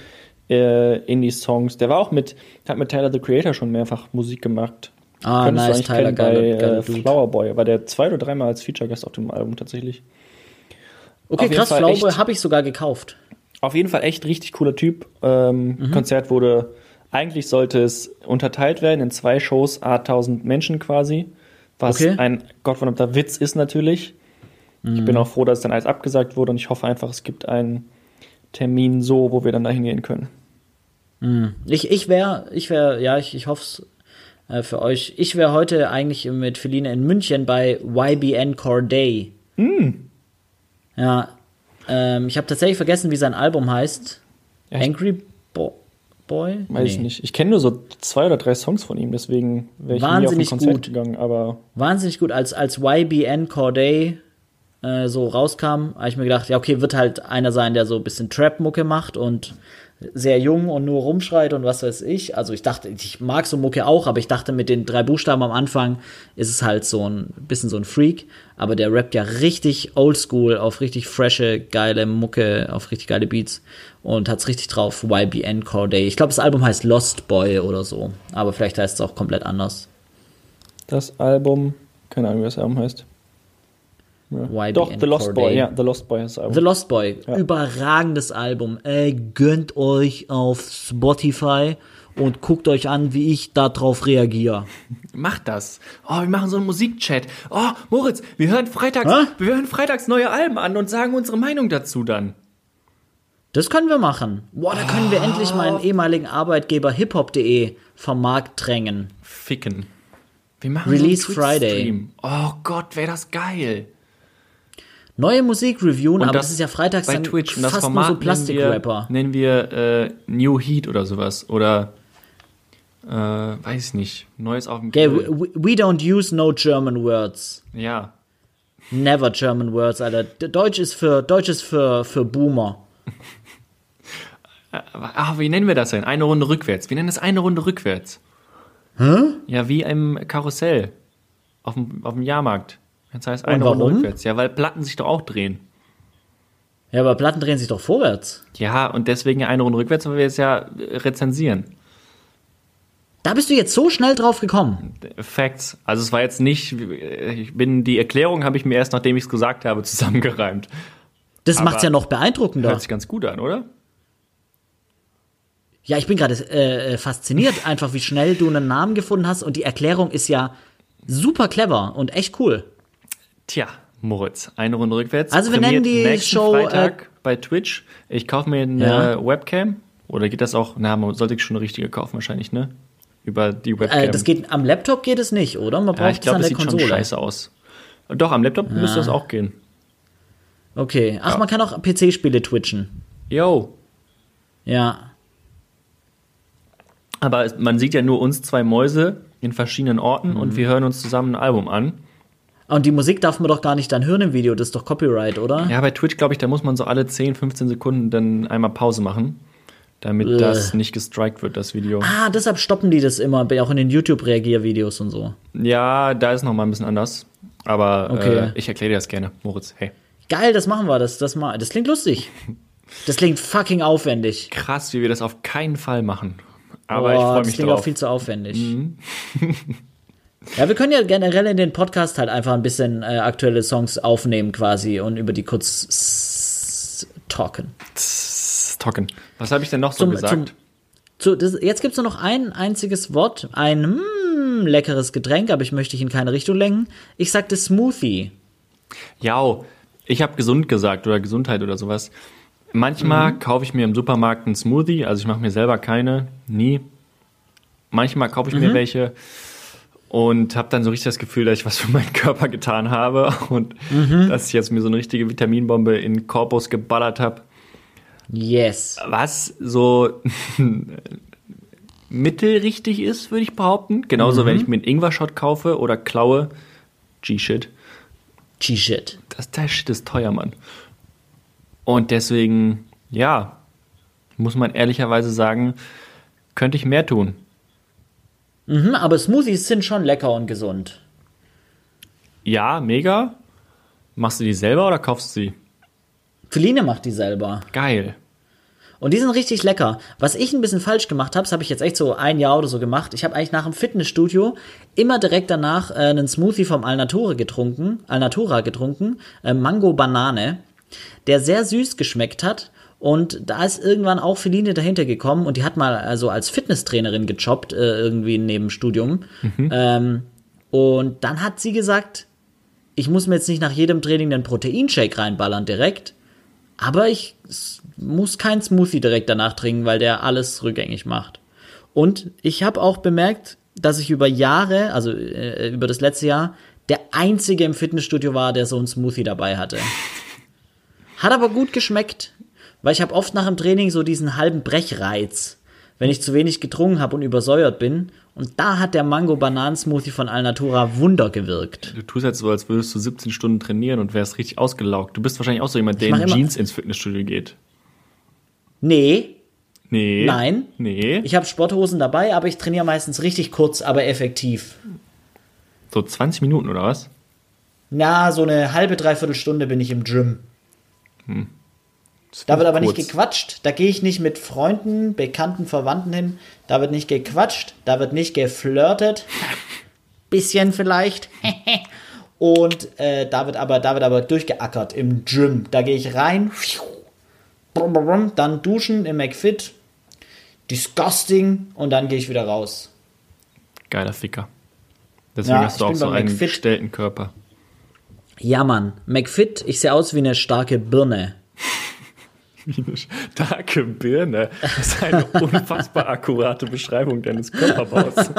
äh, Indie-Songs. Der war auch mit, hat mit Tyler the Creator schon mehrfach Musik gemacht.
Ah,
Könntest
nice, Tyler, geiler,
bei
geiler
äh,
Dude.
Flower Boy. War der zwei oder dreimal als Feature-Gast auf dem Album tatsächlich.
Okay,
Auf
krass,
echt-
habe ich sogar gekauft.
Auf jeden Fall echt richtig cooler Typ. Ähm,
Mhm.
Konzert wurde, eigentlich sollte es unterteilt werden in zwei Shows, a 1000 Menschen quasi. Was
Okay.
ein gottverdammter Witz ist natürlich. Ich
Mhm.
bin auch froh, dass dann alles abgesagt wurde und ich hoffe einfach, es gibt einen Termin so, wo wir dann da hingehen können.
Ich, ich wäre, ich wäre, ja, ich, ich hoffe es äh, für euch. Ich wäre heute eigentlich mit Feline in München bei YBN Corday.
Hm.
Ja, ähm, ich habe tatsächlich vergessen, wie sein Album heißt.
Echt?
Angry Bo Boy?
Weiß ich nicht. Ich kenne nur so zwei oder drei Songs von ihm, deswegen wäre ich nie auf ein
Wahnsinnig
Konzert
gut.
gegangen, aber
Wahnsinnig gut, als, als YBN Corday äh, so rauskam, habe ich mir gedacht, ja, okay, wird halt einer sein, der so ein bisschen Trap-Mucke macht und sehr jung und nur rumschreit und was weiß ich. Also ich dachte, ich mag so Mucke auch, aber ich dachte, mit den drei Buchstaben am Anfang ist es halt so ein bisschen so ein Freak. Aber der rappt ja richtig oldschool auf richtig frische, geile Mucke, auf richtig geile Beats und hat's richtig drauf. YBN Corday. Ich glaube, das Album heißt Lost Boy oder so. Aber vielleicht heißt es auch komplett anders.
das Album, keine Ahnung, wie das Album heißt.
YBN
Doch, The Lost
Corday.
Boy, ja, The Lost Boy das Album.
The Lost Boy,
Ja.
überragendes Album. Ey, gönnt euch auf Spotify und guckt euch an, wie ich da drauf reagiere.
Macht das. Oh, wir machen so einen Musikchat. Oh, Moritz, wir hören freitags,
Hä?
wir hören freitags neue Alben an und sagen unsere Meinung dazu dann.
Das können wir machen. Boah, da können wir endlich meinen ehemaligen Arbeitgeber hiphop.de vom Markt drängen.
Ficken. Wir machen
Release
so einen
Friday.
Oh Gott, wäre das geil.
Neue Musik reviewen, aber das,
das
ist ja freitags
bei
dann
Twitch und das
fast
Format
nur so Plastikrapper.
nennen wir, nennen wir äh, New Heat oder sowas oder äh, weiß nicht, Neues auf dem
Okay,
Grill.
we, we don't use no German words.
Ja,
Never German words, Alter. Deutsch ist für Deutsch ist für, für Boomer.
aber (laughs) ah, wie nennen wir das denn? Eine Runde rückwärts. Wir nennen es eine Runde rückwärts. Hä? Ja, wie im Karussell auf dem, auf dem Jahrmarkt. Das heißt eine Runde rückwärts. Ja, weil Platten sich doch auch drehen.
Ja, aber Platten drehen sich doch vorwärts.
Ja, und deswegen eine Runde rückwärts, weil wir es ja äh, rezensieren.
Da bist du jetzt so schnell drauf gekommen.
Facts. Also es war jetzt nicht, ich bin, die Erklärung habe ich mir erst, nachdem ich es gesagt habe, (laughs) zusammengereimt.
Das
Aber-
macht's ja noch beeindruckender.
Hört sich ganz gut an, oder?
Ja, ich bin gerade äh, äh, fasziniert, (laughs) einfach wie schnell du einen Namen gefunden hast und die Erklärung ist ja super clever und echt cool.
Tja, Moritz, eine Runde rückwärts.
Also wir nennen die Show,
Freitag bei Twitch. Ich kaufe mir eine
Ja.
Webcam. Oder geht das auch? Na, man sollte ich schon eine richtige kaufen wahrscheinlich, ne? Über die Webcam.
Äh, das geht am Laptop geht es nicht, oder? Man braucht
ja, ich glaube, das
der
sieht schon
Konsole.
scheiße aus. Doch, am Laptop müsste das auch gehen.
Okay. Ach,
Ja.
man kann auch PC-Spiele twitchen.
Yo.
Ja.
Aber man sieht ja nur uns zwei Mäuse in verschiedenen Orten
Mhm.
und wir hören uns zusammen ein Album an.
Und die Musik darf man doch gar nicht dann hören im Video, das ist doch Copyright, oder?
Ja, bei Twitch, glaube ich, da muss man so alle 10, 15 Sekunden dann einmal Pause machen, damit
Äh.
das nicht gestrikt wird, das Video.
Ah, deshalb stoppen die das immer, auch in den YouTube-Reagiervideos und so.
Ja, da ist noch mal ein bisschen anders. Aber
Okay.
äh, ich erkläre dir das gerne, Moritz. Hey.
Geil, das machen wir, das, das, mal, das klingt lustig. Das klingt fucking aufwendig.
Krass, wie wir das auf keinen Fall machen. Aber
Boah,
ich freue
das
mich
klingt
drauf. Mhm.
auch viel zu aufwendig. (laughs) ja, wir können ja generell in den Podcast halt einfach ein bisschen äh, aktuelle Songs aufnehmen quasi und über die kurz talken.
Talken. Was habe ich denn noch so
Zum-
gesagt?
zum- Zu, das, jetzt gibt es nur noch ein einziges Wort, ein mm, leckeres Getränk, aber ich möchte dich in keine Richtung lenken. Ich sagte Smoothie.
Ja, ich habe gesund gesagt oder Gesundheit oder sowas. Manchmal
Mhm.
kaufe ich mir im Supermarkt einen Smoothie, also ich mache mir selber keine, nie. Manchmal kaufe ich
Mhm.
mir welche und habe dann so richtig das Gefühl, dass ich was für meinen Körper getan habe und
Mhm.
dass ich jetzt mir so eine richtige Vitaminbombe in den Korpus geballert habe.
Yes.
Was so (laughs) mittelrichtig ist, würde ich behaupten. Genauso,
Mhm.
wenn ich mir einen Ingwer-Shot kaufe oder klaue, G-Shit.
G-Shit.
Das, der Shit ist teuer, Mann. Und deswegen, ja, muss man ehrlicherweise sagen, könnte ich mehr tun.
Mhm, aber Smoothies sind schon lecker und gesund.
Ja, mega. Machst du die selber oder kaufst du sie?
Feline macht die selber.
Geil.
Und die sind richtig lecker. Was ich ein bisschen falsch gemacht habe, das habe ich jetzt echt so ein Jahr oder so gemacht. Ich habe eigentlich nach dem Fitnessstudio immer direkt danach äh, einen Smoothie vom Alnatura getrunken, Alnatura getrunken, äh, Mango Banane, der sehr süß geschmeckt hat. Und da ist irgendwann auch Feline dahinter gekommen und die hat mal also als Fitnesstrainerin gejobbt, äh, irgendwie neben Studium. Ähm, und dann hat sie gesagt, ich muss mir jetzt nicht nach jedem Training einen Proteinshake reinballern direkt, aber ich muss keinen Smoothie direkt danach trinken, weil der alles rückgängig macht. Und ich habe auch bemerkt, dass ich über Jahre, also äh, über das letzte Jahr, der einzige im Fitnessstudio war, der so einen Smoothie dabei hatte. Hat aber gut geschmeckt, weil ich habe oft nach dem Training so diesen halben Brechreiz, wenn ich zu wenig getrunken habe und übersäuert bin. Und da hat der Mango-Bananen-Smoothie von Alnatura Wunder gewirkt.
Du tust jetzt so, als würdest du 17 Stunden trainieren und wärst richtig ausgelaugt. Du bist wahrscheinlich auch so jemand, der in Jeans ins Fitnessstudio geht.
Nee,
Nee.
Nein.
Nee.
ich habe Sporthosen dabei, aber ich trainiere meistens richtig kurz, aber effektiv.
so 20 Minuten oder was?
Na, so eine halbe, dreiviertel Stunde bin ich im Gym.
Das
Da wird aber nicht
kurz.
gequatscht. Da gehe ich nicht mit Freunden, Bekannten, Verwandten hin. Da wird nicht gequatscht. Da wird nicht geflirtet. (laughs) Bisschen vielleicht. (laughs) Und äh, da, wird aber, da wird aber durchgeackert im Gym. Da gehe ich rein. Dann duschen im McFit. Disgusting. Und dann gehe ich wieder raus.
Geiler Ficker. Deswegen
Ja,
hast du auch so einen
McFit.
gestellten Körper.
Ja, Mann. McFit, ich sehe aus wie eine starke Birne.
Eine starke Birne. Das ist eine (laughs) unfassbar akkurate Beschreibung deines Körperbaus.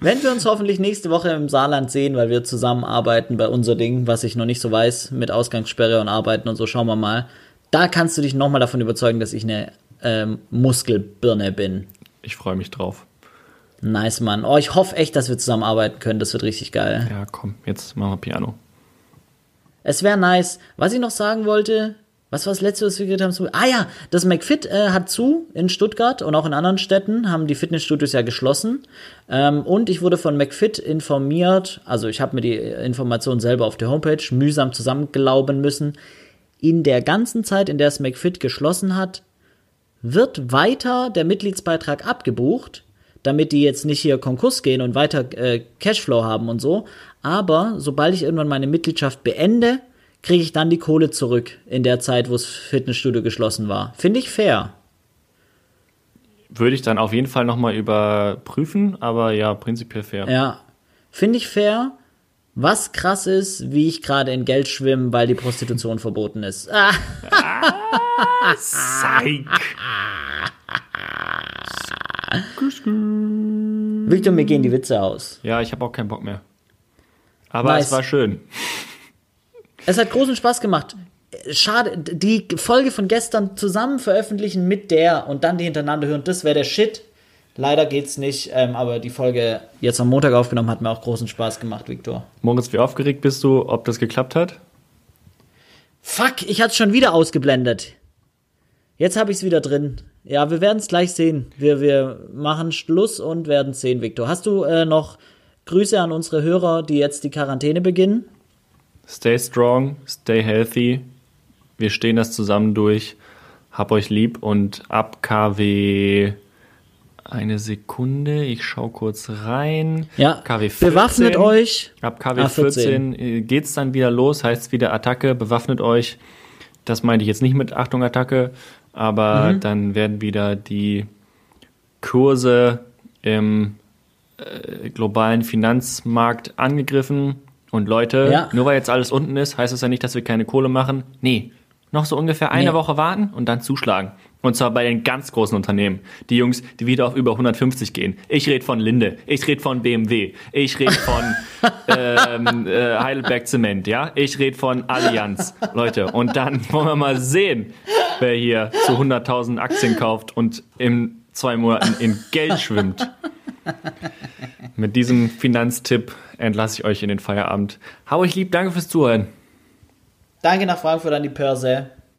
Wenn wir uns hoffentlich nächste Woche im Saarland sehen, weil wir zusammenarbeiten bei unser Ding, was ich noch nicht so weiß, mit Ausgangssperre und Arbeiten und so, schauen wir mal. Da kannst du dich nochmal davon überzeugen, dass ich eine ähm, Muskelbirne bin.
Ich freue mich drauf.
Nice, Mann. Oh, ich hoffe echt, dass wir zusammenarbeiten können. Das wird richtig geil.
Ja, komm, jetzt machen wir Piano.
Es wäre nice. Was ich noch sagen wollte, was war das letzte, was wir geredet haben? Ah ja, das McFit äh, hat zu in Stuttgart und auch in anderen Städten haben die Fitnessstudios ja geschlossen. Ähm, und ich wurde von McFit informiert, also ich habe mir die Information selber auf der Homepage mühsam zusammenglauben müssen. In der ganzen Zeit, in der es McFit geschlossen hat, wird weiter der Mitgliedsbeitrag abgebucht, damit die jetzt nicht hier Konkurs gehen und weiter äh, Cashflow haben und so. Aber sobald ich irgendwann meine Mitgliedschaft beende, kriege ich dann die Kohle zurück in der Zeit, wo das Fitnessstudio geschlossen war. Finde ich fair.
Würde ich dann auf jeden Fall nochmal überprüfen, aber ja, prinzipiell fair.
Ja, finde ich fair. Was krass ist, wie ich gerade in Geld schwimme, weil die Prostitution (laughs) verboten ist. Ah,
Psych. (laughs)
Victor, mir gehen die Witze aus.
Ja, ich habe auch keinen Bock mehr. Aber
Nice.
es war schön. (laughs)
Es hat großen Spaß gemacht. Schade, die Folge von gestern zusammen veröffentlichen mit der und dann die hintereinander hören, das wäre der Shit. Leider geht's nicht, ähm, aber die Folge jetzt am Montag aufgenommen hat mir auch großen Spaß gemacht, Victor.
Moritz, wie aufgeregt bist du, ob das geklappt hat?
Fuck, ich hatte schon wieder ausgeblendet. Jetzt habe ich es wieder drin. Ja, wir werden es gleich sehen. Wir, wir machen Schluss und werden sehen, Victor. Hast du äh, noch Grüße an unsere Hörer, die jetzt die Quarantäne beginnen?
Stay strong, stay healthy. Wir stehen das zusammen durch. Hab euch lieb und ab KW eine Sekunde. Ich schau kurz rein.
Ja,
KW 14.
bewaffnet euch.
Ab KW
Ah,
14,
14.
äh, geht's dann wieder los, heißt wieder Attacke, bewaffnet euch. Das meinte ich jetzt nicht mit Achtung Attacke, aber
Mhm.
dann werden wieder die Kurse im äh, globalen Finanzmarkt angegriffen. Und Leute,
Ja.
nur weil jetzt alles unten ist, heißt das ja nicht, dass wir keine Kohle machen. Nee, noch so ungefähr eine
Nee.
Woche warten und dann zuschlagen. Und zwar bei den ganz großen Unternehmen. Die Jungs, die wieder auf über 150 gehen. Ich rede von Linde, ich rede von BMW, ich rede von (laughs) ähm, äh, Heidelberg Zement, ja? Ich rede von Allianz. Leute, und dann (laughs) wollen wir mal sehen, wer hier zu 100.000 Aktien kauft und in zwei Monaten in Geld schwimmt. Mit diesem Finanztipp entlasse ich euch in den Feierabend. Hau euch lieb, danke fürs Zuhören.
Danke nach Frankfurt an die Pörse.